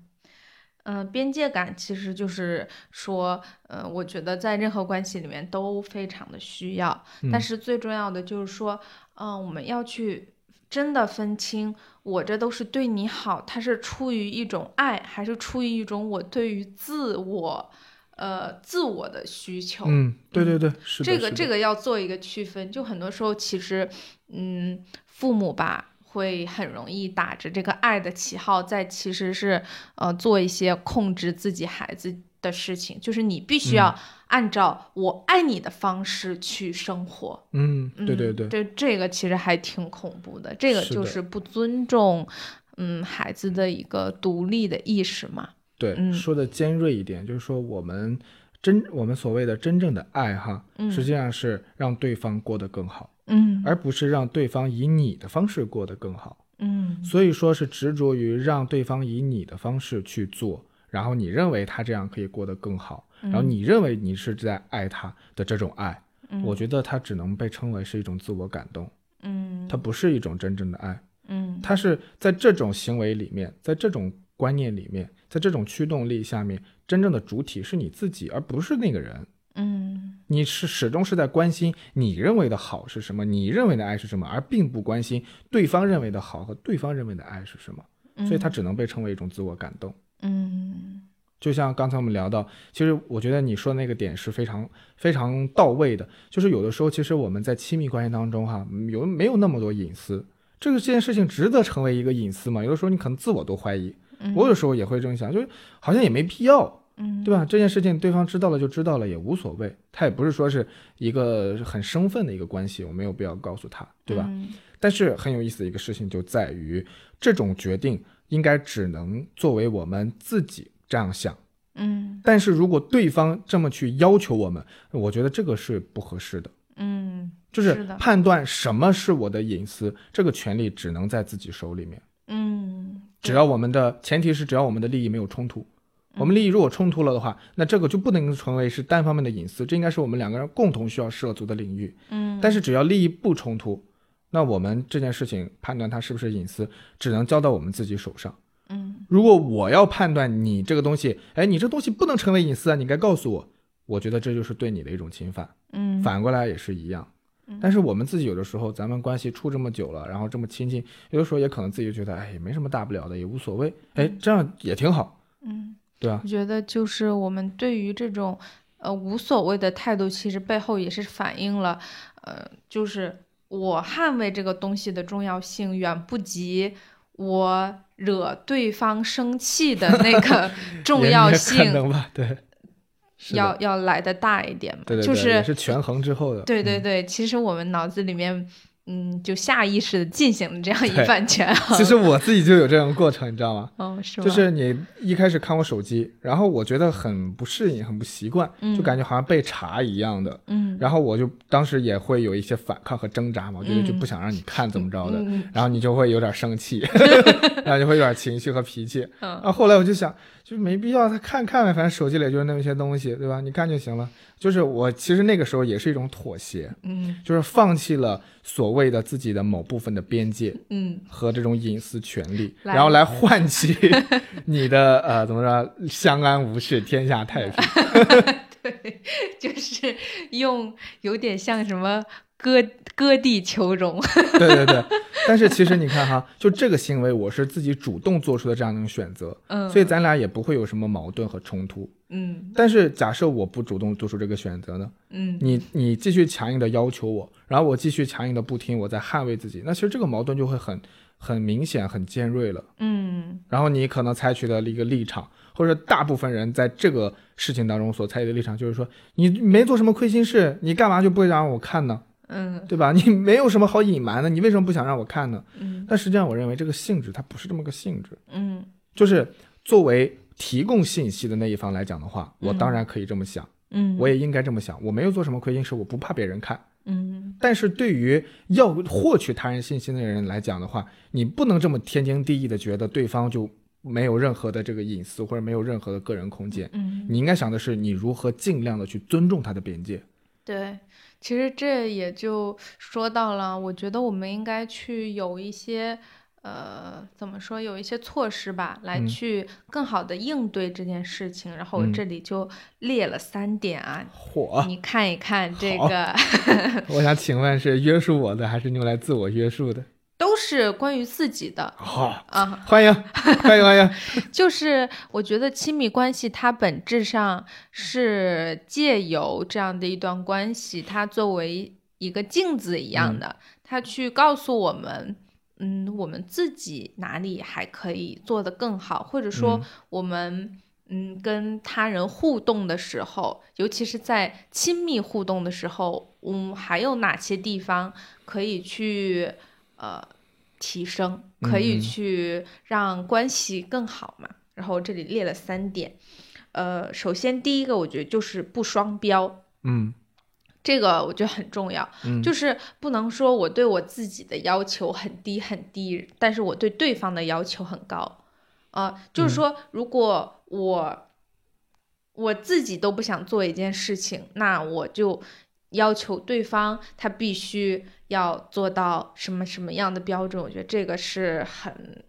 呃，边界感其实就是说，呃，我觉得在任何关系里面都非常的需要，但嗯是最重要的就是说，嗯、我们要去真的分清，我这都是对你好，它是出于一种爱，还是出于一种我对于自我，呃，自我的需求。嗯，对对对，这个这个要做一个区分，就很多时候其实，嗯，父母吧会很容易打着这个爱的旗号，在其实是呃做一些控制自己孩子的事情，就是你必须要按照我爱你的方式去生活。嗯，对对嗯对，这这个其实还挺恐怖的，这个就是不尊重嗯孩子的一个独立的意识嘛。对，嗯说的尖锐一点，就是说我们真我们所谓的真正的爱哈，嗯实际上是让对方过得更好，嗯。而不是让对方以你的方式过得更好。嗯。所以说是执着于让对方以你的方式去做，然后你认为他这样可以过得更好，然后你认为你是在爱他的这种爱，嗯。我觉得它只能被称为是一种自我感动，嗯。它不是一种真正的爱，嗯。它是在这种行为里面，在这种观念里面，在这种驱动力下面，真正的主体是你自己，而不是那个人。嗯你是始终是在关心你认为的好是什么，你认为的爱是什么，而并不关心对方认为的好和对方认为的爱是什么。所以它只能被称为一种自我感动。嗯就像刚才我们聊到，其实我觉得你说的那个点是非常非常到位的。就是有的时候，其实我们在亲密关系当中，哈，有没有那么多隐私？这个这件事情值得成为一个隐私吗？有的时候你可能自我都怀疑。嗯我有时候也会这么想，就是好像也没必要，嗯对吧？这件事情对方知道了就知道了，也无所谓。他也不是说是一个很生分的一个关系，我没有必要告诉他，对吧？嗯但是很有意思的一个事情就在于，这种决定应该只能作为我们自己这样想。嗯但是如果对方这么去要求我们，我觉得这个是不合适的。嗯就是判断什么是我的隐私，这个权利只能在自己手里面。嗯，只要我们的前提是只要我们的利益没有冲突，我们利益如果冲突了的话，那这个就不能成为是单方面的隐私，这应该是我们两个人共同需要涉足的领域。嗯但是只要利益不冲突，那我们这件事情判断它是不是隐私，只能交到我们自己手上。嗯如果我要判断你这个东西，哎，你这东西不能成为隐私啊，你该告诉我，我觉得这就是对你的一种侵犯。嗯反过来也是一样。但是我们自己有的时候，咱们关系处这么久了，然后这么亲近，有的时候也可能自己就觉得，哎，也没什么大不了的，也无所谓，哎，这样也挺好，嗯，对啊？我觉得就是我们对于这种呃无所谓的态度，其实背后也是反映了呃，就是我捍卫这个东西的重要性远不及我惹对方生气的那个 [laughs] 重要性能吧，对，要要来的大一点嘛，对对对，就是是权衡之后的，嗯对对对，其实我们脑子里面，嗯，就下意识的进行了这样一对番权衡。其实我自己就有这种过程，你知道吗？哦，是吗？就是你一开始看我手机，然后我觉得很不适应，很不习惯，就感觉好像被查一样的。嗯然后我就当时也会有一些反抗和挣扎嘛，我觉得就不想让你看怎么着的，嗯然后你就会有点生气，[laughs] 然后就会有点情绪和脾气。嗯然后后来我就想，就没必要，他看看呗，反正手机里就是那么些东西，对吧？你看就行了。就是我其实那个时候也是一种妥协，嗯就是放弃了所谓的自己的某部分的边界，嗯和这种隐私权利，来然后来唤起你的呃怎么说相安无事，天下太平。[laughs] 对，就是用有点像什么割割地求荣。对对对，但是其实你看哈，就这个行为，我是自己主动做出的这样一种选择，嗯，所以咱俩也不会有什么矛盾和冲突。嗯但是假设我不主动做出这个选择呢？嗯你你继续强硬的要求我，然后我继续强硬的不听，我在捍卫自己，那其实这个矛盾就会很很明显、很尖锐了。嗯然后你可能采取的一个立场，或者大部分人在这个事情当中所采取的立场，就是说你没做什么亏心事，你干嘛就不会让我看呢？嗯对吧？你没有什么好隐瞒的，你为什么不想让我看呢？嗯但实际上，我认为这个性质它不是这么个性质，嗯就是作为提供信息的那一方来讲的话，我当然可以这么想，嗯，我也应该这么想。我没有做什么亏心事，我不怕别人看。嗯但是对于要获取他人信息的人来讲的话，你不能这么天经地义的觉得对方就没有任何的这个隐私或者没有任何的个人空间。嗯，你应该想的是，你如何尽量的去尊重他的边界。对，其实这也就说到了，我觉得我们应该去有一些。呃，怎么说？有一些措施吧，来嗯去更好的应对这件事情。然后我嗯这里就列了三点啊，火！你看一看这好个，我想请问是约束我的，还是用来自我约束的？都是关于自己的好，啊。欢迎，欢迎，欢迎。[laughs] 就是我觉得亲密关系它本质上是借由这样的一段关系，它作为一个镜子一样的，它去告诉我们，嗯，我们自己哪里还可以做得更好，或者说嗯我们。嗯，跟他人互动的时候，尤其是在亲密互动的时候，嗯，还有哪些地方可以去呃提升，可以去让关系更好嘛？然后这里列了三点，呃，首先第一个我觉得就是不双标，嗯。这个我觉得很重要，嗯，就是不能说我对我自己的要求很低很低，但是我对对方的要求很高，呃，嗯就是说如果我我自己都不想做一件事情，那我就要求对方他必须要做到什么什么样的标准，我觉得这个是很。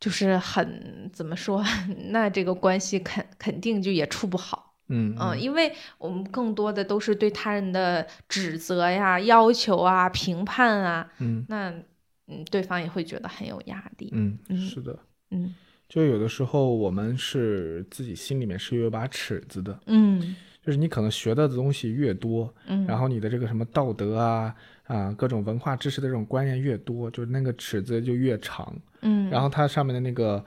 就是很怎么说，[laughs] 那这个关系肯肯定就也处不好。嗯嗯，因为我们更多的都是对他人的指责呀、要求啊、评判啊，嗯那嗯，对方也会觉得很有压力。嗯，嗯是的。嗯就有的时候我们是自己心里面是有一把尺子的，嗯就是你可能学到的东西越多，嗯，然后你的这个什么道德啊啊各种文化知识的这种观念越多，就是那个尺子就越长，嗯，然后它上面的那个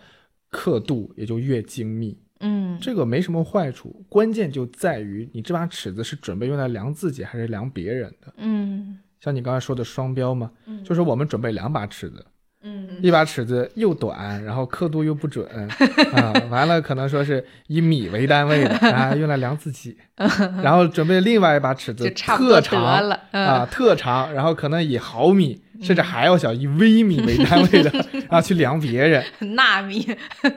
刻度也就越精密。嗯这个没什么坏处，关键就在于你这把尺子是准备用来量自己还是量别人的。嗯像你刚才说的双标嘛，嗯就是我们准备两把尺子，嗯一把尺子又短，然后刻度又不准啊，完了可能说是以米为单位的啊，用来量自己，[laughs] 然后准备另外一把尺子特长了嗯。啊，特长，然后可能以毫米甚至还要小，以微米为单位的，然后去量别人，[laughs] 纳米，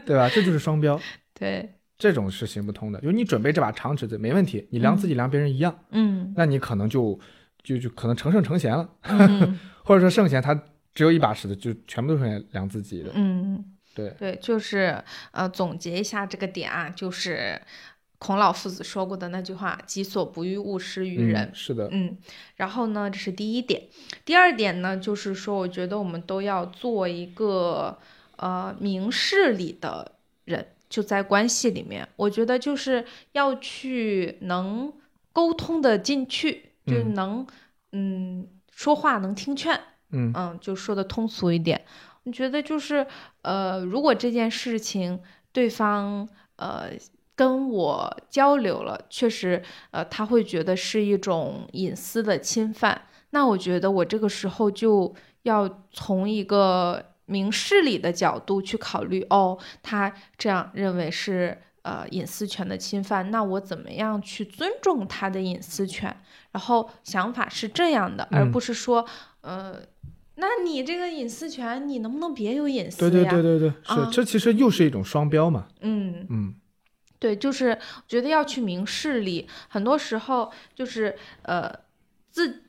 对吧？这就是双标，对，这种是行不通的。就是你准备这把长尺子没问题，你量自己量别人一样，嗯。那你可能就就就可能成圣成贤了，嗯。[laughs] 或者说圣贤他只有一把尺子，就全部都是量自己的，嗯，对。对，就是呃，总结一下这个点啊，就是孔老夫子说过的那句话：“己所不欲，勿施于人。嗯、是的，嗯，然后呢，这是第一点。第二点呢，就是说，我觉得我们都要做一个呃明事理的人，就在关系里面，我觉得就是要去能沟通的进去，就嗯能嗯说话能听劝，嗯嗯，就说的通俗一点，我觉得就是呃，如果这件事情对方呃跟我交流了，确实呃他会觉得是一种隐私的侵犯，那我觉得我这个时候就要从一个明事理的角度去考虑，哦，他这样认为是。呃，隐私权的侵犯，那我怎么样去尊重他的隐私权？然后想法是这样的，而嗯不是说，呃，那你这个隐私权，你能不能别有隐私对呀？对对对对，是、啊这其实又是一种双标嘛，嗯，嗯对，就是觉得要去明事理，很多时候就是呃自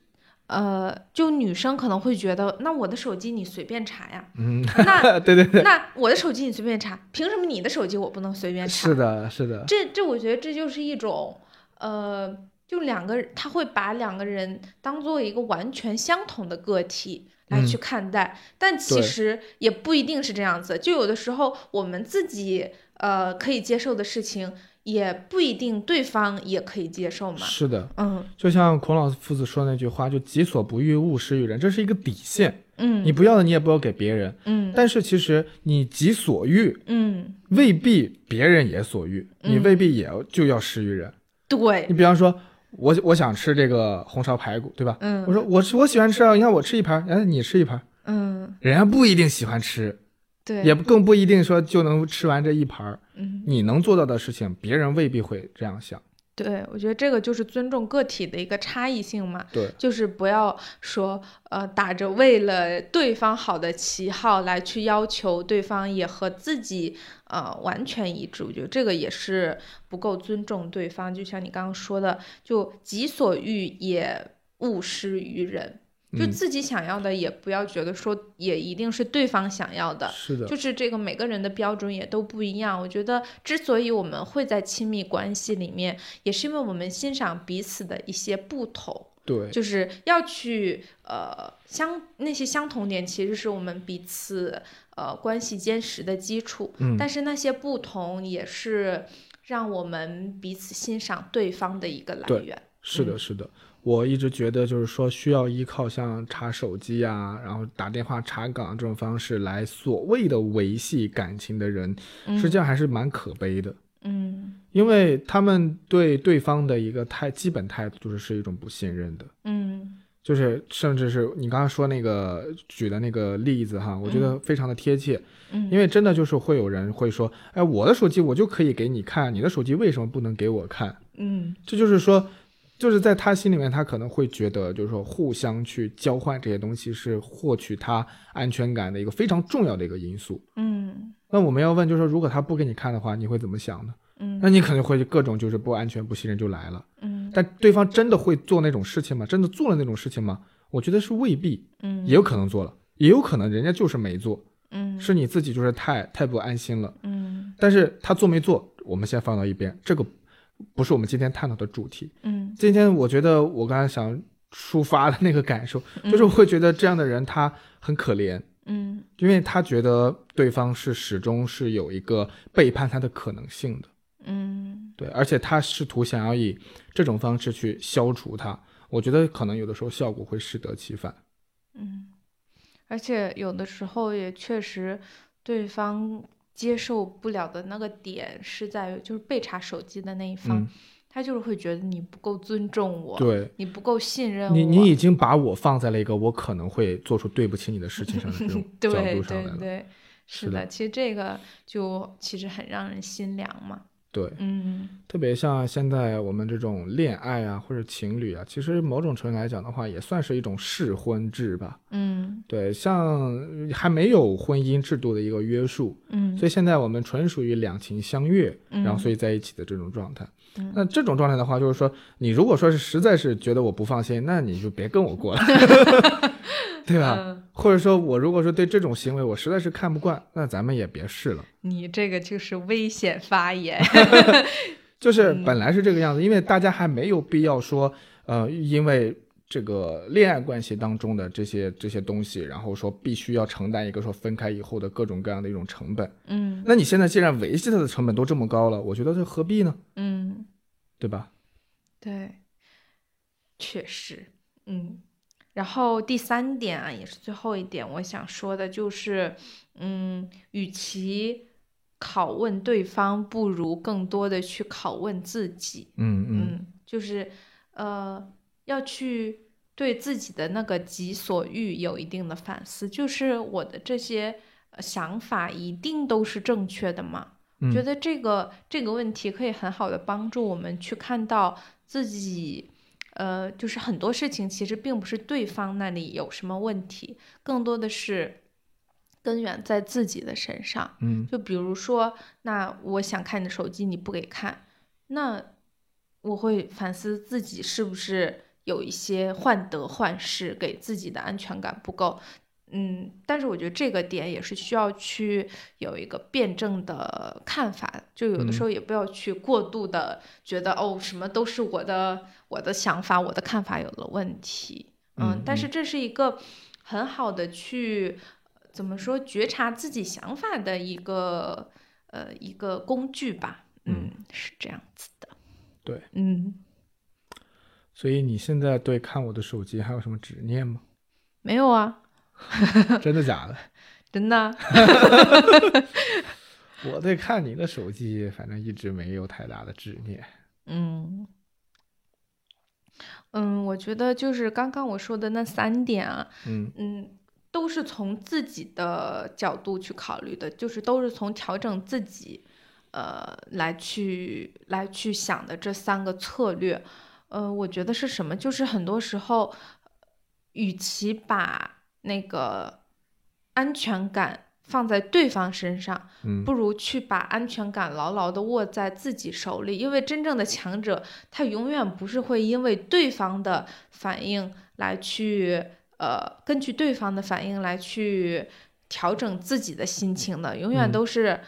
呃，就女生可能会觉得，那我的手机你随便查呀，嗯，[laughs] 那对 [laughs] 对对，那我的手机你随便查，凭什么你的手机我不能随便查？是的，是的，这这，我觉得这就是一种呃就两个人，他会把两个人当做一个完全相同的个体来去看待，但其实也不一定是这样子。就有的时候我们自己呃可以接受的事情，也不一定对方也可以接受嘛。是的，嗯就像孔老夫子说那句话，就己所不欲，勿施于人，这是一个底线。嗯你不要的，你也不要给别人。嗯但是其实你己所欲，嗯，未必别人也所欲，你嗯未必也就要施于人。对你，比方说，我我想吃这个红烧排骨，对吧？嗯我说我吃我喜欢吃啊，你看我吃一盘，哎，你吃一盘，嗯人家不一定喜欢吃，对，也更不一定说就能吃完这一盘儿。嗯你能做到的事情，别人未必会这样想。对，我觉得这个就是尊重个体的一个差异性嘛。对，就是不要说呃打着为了对方好的旗号来去要求对方也和自己呃完全一致，我觉得这个也是不够尊重对方。就像你刚刚说的，就己所欲也勿施于人，就嗯自己想要的也不要觉得说也一定是对方想要的。是的，就是这个每个人的标准也都不一样。我觉得之所以我们会在亲密关系里面，也是因为我们欣赏彼此的一些不同。对，就是要去呃相那些相同点，其实是我们彼此呃关系坚实的基础。嗯但是那些不同也是让我们彼此欣赏对方的一个来源。是的，是的。我一直觉得，就是说，需要依靠像查手机啊，然后打电话查岗这种方式来所谓的维系感情的人，实际上还是蛮可悲的。嗯。因为他们对对方的一个态基本态度就是是一种不信任的，嗯。就是甚至是你刚刚说那个举的那个例子哈，我觉得非常的贴切，嗯。因为真的就是会有人会说，哎，我的手机我就可以给你看，你的手机为什么不能给我看？嗯。这就是说，就是在他心里面，他可能会觉得，就是说互相去交换这些东西是获取他安全感的一个非常重要的一个因素。嗯那我们要问，就是说，如果他不给你看的话，你会怎么想呢？嗯那你可能会各种就是不安全、不信任就来了。嗯但对方真的会做那种事情吗？真的做了那种事情吗？我觉得是未必，嗯也有可能做了，也有可能人家就是没做，嗯是你自己就是太太不安心了。嗯但是他做没做，我们先放到一边，这个不是我们今天探讨的主题。嗯。今天我觉得我刚才想抒发的那个感受，就是我会觉得这样的人他很可怜，嗯。因为他觉得对方是始终是有一个背叛他的可能性的，嗯。对，而且他试图想要以这种方式去消除他，我觉得可能有的时候效果会适得其反。嗯，而且有的时候也确实，对方接受不了的那个点是在于，就是被查手机的那一方，嗯，他就是会觉得你不够尊重我，对。你不够信任我，你你已经把我放在了一个我可能会做出对不起你的事情上的这种 [laughs] 角对度上来了，对对，是是的的，其实这个就其实很让人心凉嘛，对，嗯。特别像现在我们这种恋爱啊或者情侣啊，其实某种程度来讲的话，也算是一种试婚制吧。嗯。对，像还没有婚姻制度的一个约束，嗯，所以现在我们纯属于两情相悦，嗯。然后所以在一起的这种状态。嗯。那这种状态的话，就是说，你如果说是实在是觉得我不放心，那你就别跟我过了，[laughs] 对吧？嗯或者说我如果说对这种行为我实在是看不惯，那咱们也别试了。你这个就是危险发言，[laughs] 就是嗯本来是这个样子，因为大家还没有必要说，呃，因为这个恋爱关系当中的这些这些东西，然后说必须要承担一个说分开以后的各种各样的一种成本。嗯那你现在既然维系它的成本都这么高了，我觉得这何必呢？嗯。对吧？对，确实，嗯。然后第三点啊，也是最后一点，我想说的就是，嗯，与其拷问对方，不如更多的去拷问自己。嗯嗯嗯，就是呃，要去对自己的那个己所欲有一定的反思，就是我的这些呃想法一定都是正确的吗？嗯，觉得这个这个问题可以很好的帮助我们去看到自己，呃，就是很多事情其实并不是对方那里有什么问题，更多的是根源在自己的身上。嗯就比如说，那我想看你的手机，你不给看，那我会反思自己是不是有一些患得患失，给自己的安全感不够。嗯，但是我觉得这个点也是需要去有一个辩证的看法，就有的时候也不要去过度的觉得哦，什么都是我的我的想法，我的看法有了问题。嗯，但是这是一个很好的去怎么说觉察自己想法的一个呃一个工具吧。嗯，是这样子的。对，嗯。所以你现在对看我的手机还有什么执念吗？没有啊。[laughs] 真的假的？真的。[laughs] 我对看你的手机，反正一直没有太大的执念。嗯嗯，我觉得就是刚刚我说的那三点啊，嗯嗯，都是从自己的角度去考虑的，就是都是从调整自己，呃，来去来去想的这三个策略。呃，我觉得是什么？就是很多时候，与其把那个安全感放在对方身上，不如去把安全感牢牢的握在自己手里。因为真正的强者，他永远不是会因为对方的反应来去，呃，根据对方的反应来去调整自己的心情的。永远都是，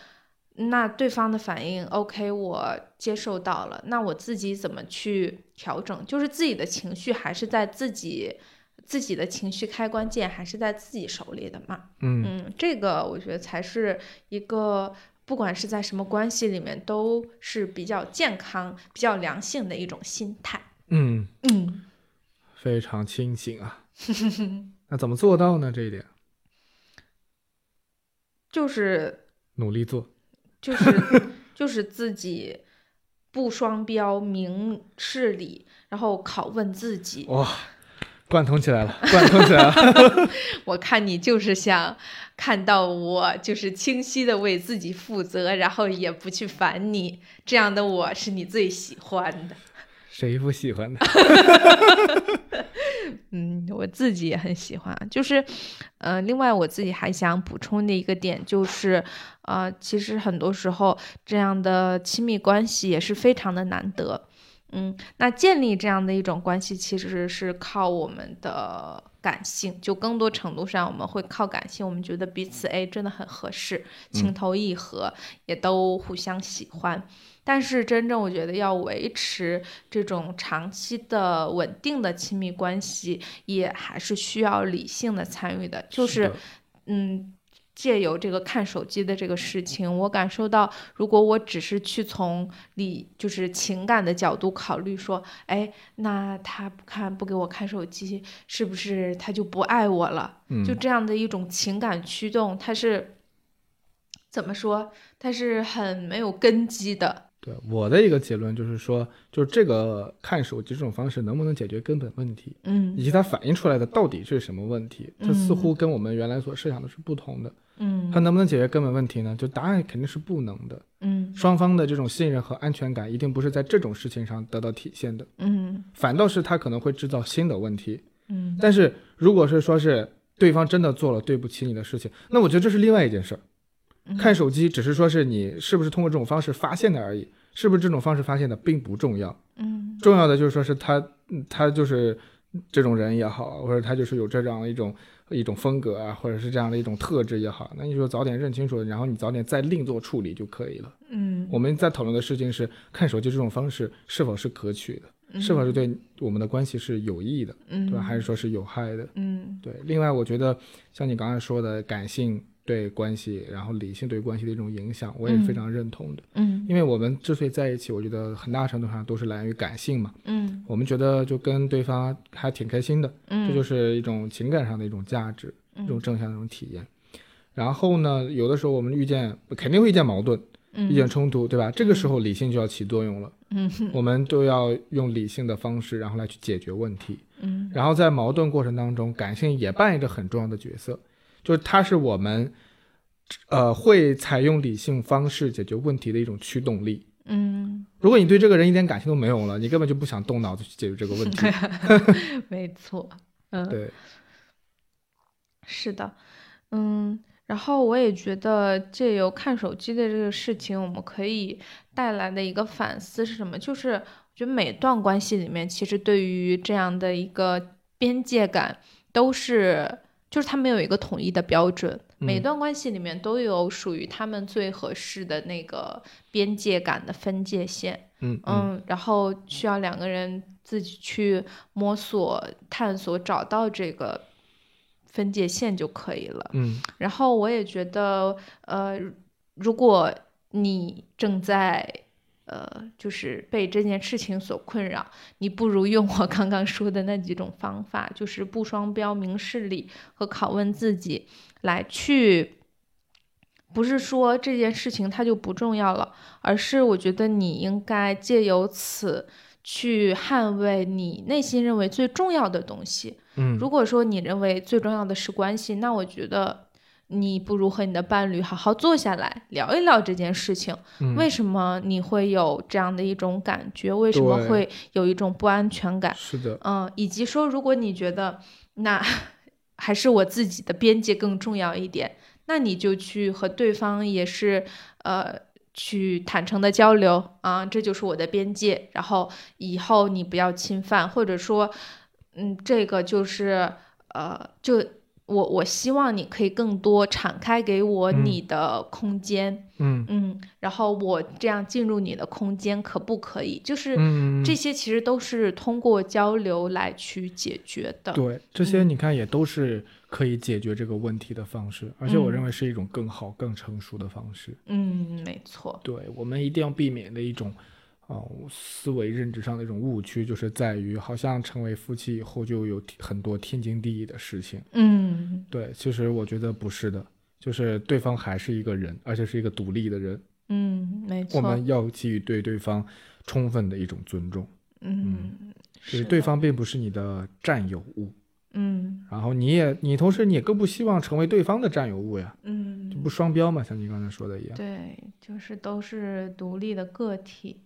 那对方的反应 OK，我接受到了，那我自己怎么去调整？就是自己的情绪还是在自己。自己的情绪开关键还是在自己手里的嘛？嗯嗯，这个我觉得才是一个，不管是在什么关系里面，都是比较健康、比较良性的一种心态。嗯嗯，非常清醒啊。[laughs] 那怎么做到呢？这一点 [laughs] 就是努力做，就是就是自己不双标、明事理，然后拷问自己。哇。贯通起来了，[laughs] 贯通起来了。[laughs] 我看你就是想看到我，就是清晰的为自己负责，然后也不去烦你，这样的我是你最喜欢的。谁不喜欢呢？[laughs] 嗯，我自己也很喜欢。就是，呃，另外我自己还想补充的一个点就是，呃，其实很多时候这样的亲密关系也是非常的难得。嗯，那建立这样的一种关系，其实是靠我们的感性，就更多程度上我们会靠感性。我们觉得彼此哎真的很合适，情投意合，也都互相喜欢。但是真正我觉得要维持这种长期的稳定的亲密关系，也还是需要理性的参与的。就是嗯。借由这个看手机的这个事情，我感受到，如果我只是去从理，就是情感的角度考虑，说，哎，那他不看不给我看手机，是不是他就不爱我了？就这样的一种情感驱动，它是怎么说？它是很没有根基的。对我的一个结论就是说，就是这个看手机这种方式能不能解决根本问题？嗯，以及它反映出来的到底是什么问题？它似乎跟我们原来所设想的是不同的。嗯，它能不能解决根本问题呢？就答案肯定是不能的。嗯，双方的这种信任和安全感一定不是在这种事情上得到体现的。嗯，反倒是它可能会制造新的问题。嗯，但是如果是说是对方真的做了对不起你的事情，那我觉得这是另外一件事儿。看手机只是说是你是不是通过这种方式发现的而已，是不是这种方式发现的并不重要。嗯，重要的就是说是他，他就是这种人也好，或者他就是有这样一种一种风格啊，或者是这样的一种特质也好，那你就早点认清楚，然后你早点再另做处理就可以了。嗯，我们在讨论的事情是看手机这种方式是否是可取的，是否是对我们的关系是有益的，对吧？还是说是有害的？嗯，对。另外，我觉得像你刚才说的感性。对关系，然后理性对关系的一种影响，我也是非常认同的。嗯，因为我们之所以在一起，我觉得很大程度上都是来源于感性嘛。嗯，我们觉得就跟对方还挺开心的。嗯，这就是一种情感上的一种价值，一种正向的一种体验。然后呢，有的时候我们遇见肯定会遇见矛盾，遇见冲突，对吧？这个时候理性就要起作用了。嗯，我们都要用理性的方式，然后来去解决问题。嗯，然后在矛盾过程当中，感性也扮演着很重要的角色。就是它是我们，呃，会采用理性方式解决问题的一种驱动力。嗯，如果你对这个人一点感情都没有了，你根本就不想动脑子去解决这个问题。[laughs] 没错，嗯，对，是的，嗯，然后我也觉得借由看手机的这个事情，我们可以带来的一个反思是什么？就是我觉得每段关系里面，其实对于这样的一个边界感都是。就是他们有一个统一的标准，每嗯段关系里面都有属于他们最合适的那个边界感的分界线。嗯嗯嗯，然后需要两个人自己去摸索、探索，找到这个分界线就可以了。嗯然后我也觉得，呃，如果你正在呃，就是被这件事情所困扰，你不如用我刚刚说的那几种方法，就是不双标、明事理和拷问自己，来去。不是说这件事情它就不重要了，而是我觉得你应该借由此去捍卫你内心认为最重要的东西。嗯，如果说你认为最重要的是关系，那我觉得你不如和你的伴侣好好坐下来聊一聊这件事情。嗯为什么你会有这样的一种感觉？为什么会有一种不安全感？是的，嗯，以及说，如果你觉得那 [laughs] 还是我自己的边界更重要一点，那你就去和对方也是呃去坦诚的交流啊，这就是我的边界，然后以后你不要侵犯，或者说，嗯，这个就是呃就。我我希望你可以更多敞开给我嗯你的空间，嗯嗯，然后我这样进入你的空间可不可以？就是嗯，这些其实都是通过交流来去解决的。对这些你看也都是可以解决这个问题的方式，而且我认为是一种更好、更成熟的方式。嗯，没错。对我们一定要避免的一种，哦、思维认知上的一种误区，就是在于好像成为夫妻以后就有很多天经地义的事情。嗯对，其实我觉得不是的，就是对方还是一个人，而且是一个独立的人，嗯，没错。我们要给予对对方充分的一种尊重，嗯，就是对方并不是你的占有物，嗯然后你也你同时你也更不希望成为对方的占有物呀，这嗯，不双标嘛？像你刚才说的一样。对，就是都是独立的个体，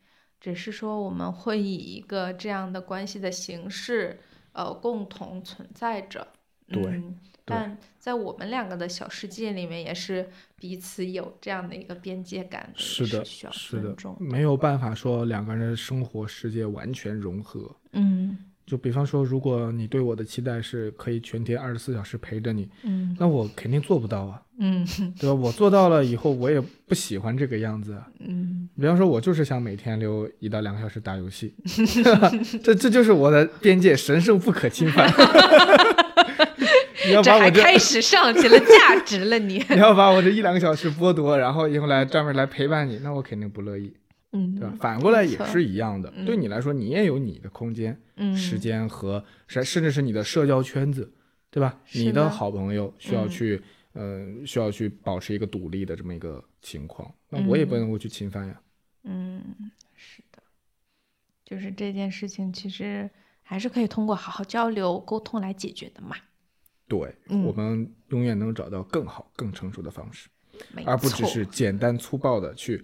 只是说我们会以一个这样的关系的形式，呃，共同存在着。对嗯但在我们两个的小世界里面，也是彼此有这样的一个边界感的，是的，需要是的尊重，。没有办法说两个人的生活世界完全融合。嗯就比方说，如果你对我的期待是可以全天二十四小时陪着你，嗯那我肯定做不到啊，嗯 [laughs] 对吧？我做到了以后，我也不喜欢这个样子啊。嗯比方说，我就是想每天留一到两个小时打游戏，[laughs] 这这就是我的边界，神圣不可侵犯。[laughs] 你要这把我这，还开始上起了价值了你，你要把我这一两个小时剥夺，然后以后来专门来陪伴你，那我肯定不乐意，嗯，对吧？反过来也是一样的，嗯。对你来说，你也有你的空间、嗯。时间和甚甚至是你的社交圈子，对吧？你的好朋友需要嗯。去，呃，需要去保持一个独立的这么一个情况，那我也不嗯能够去侵犯呀。嗯，是的，就是这件事情其实还是可以通过好好交流沟通来解决的嘛。对，嗯。我们永远能找到更好、更成熟的方式，而不只是简单粗暴的去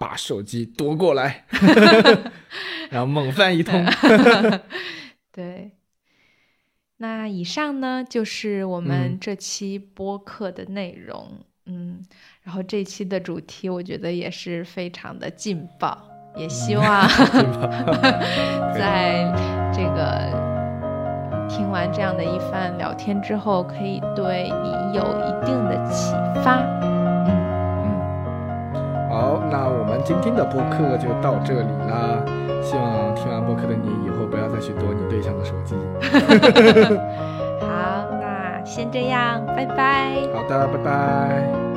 把手机夺过来，[laughs] 然后猛翻一通。[laughs] 对。那以上呢就是我们嗯这期播客的内容，嗯然后这期的主题我觉得也是非常的劲爆，也希望 [laughs] 在这个听完这样的一番聊天之后，可以对你有一定的启发。们今天的播客就到这里啦。希望听完播客的你以后不要再去夺你对象的手机。[laughs] 好，那先这样，拜拜。好的，拜拜。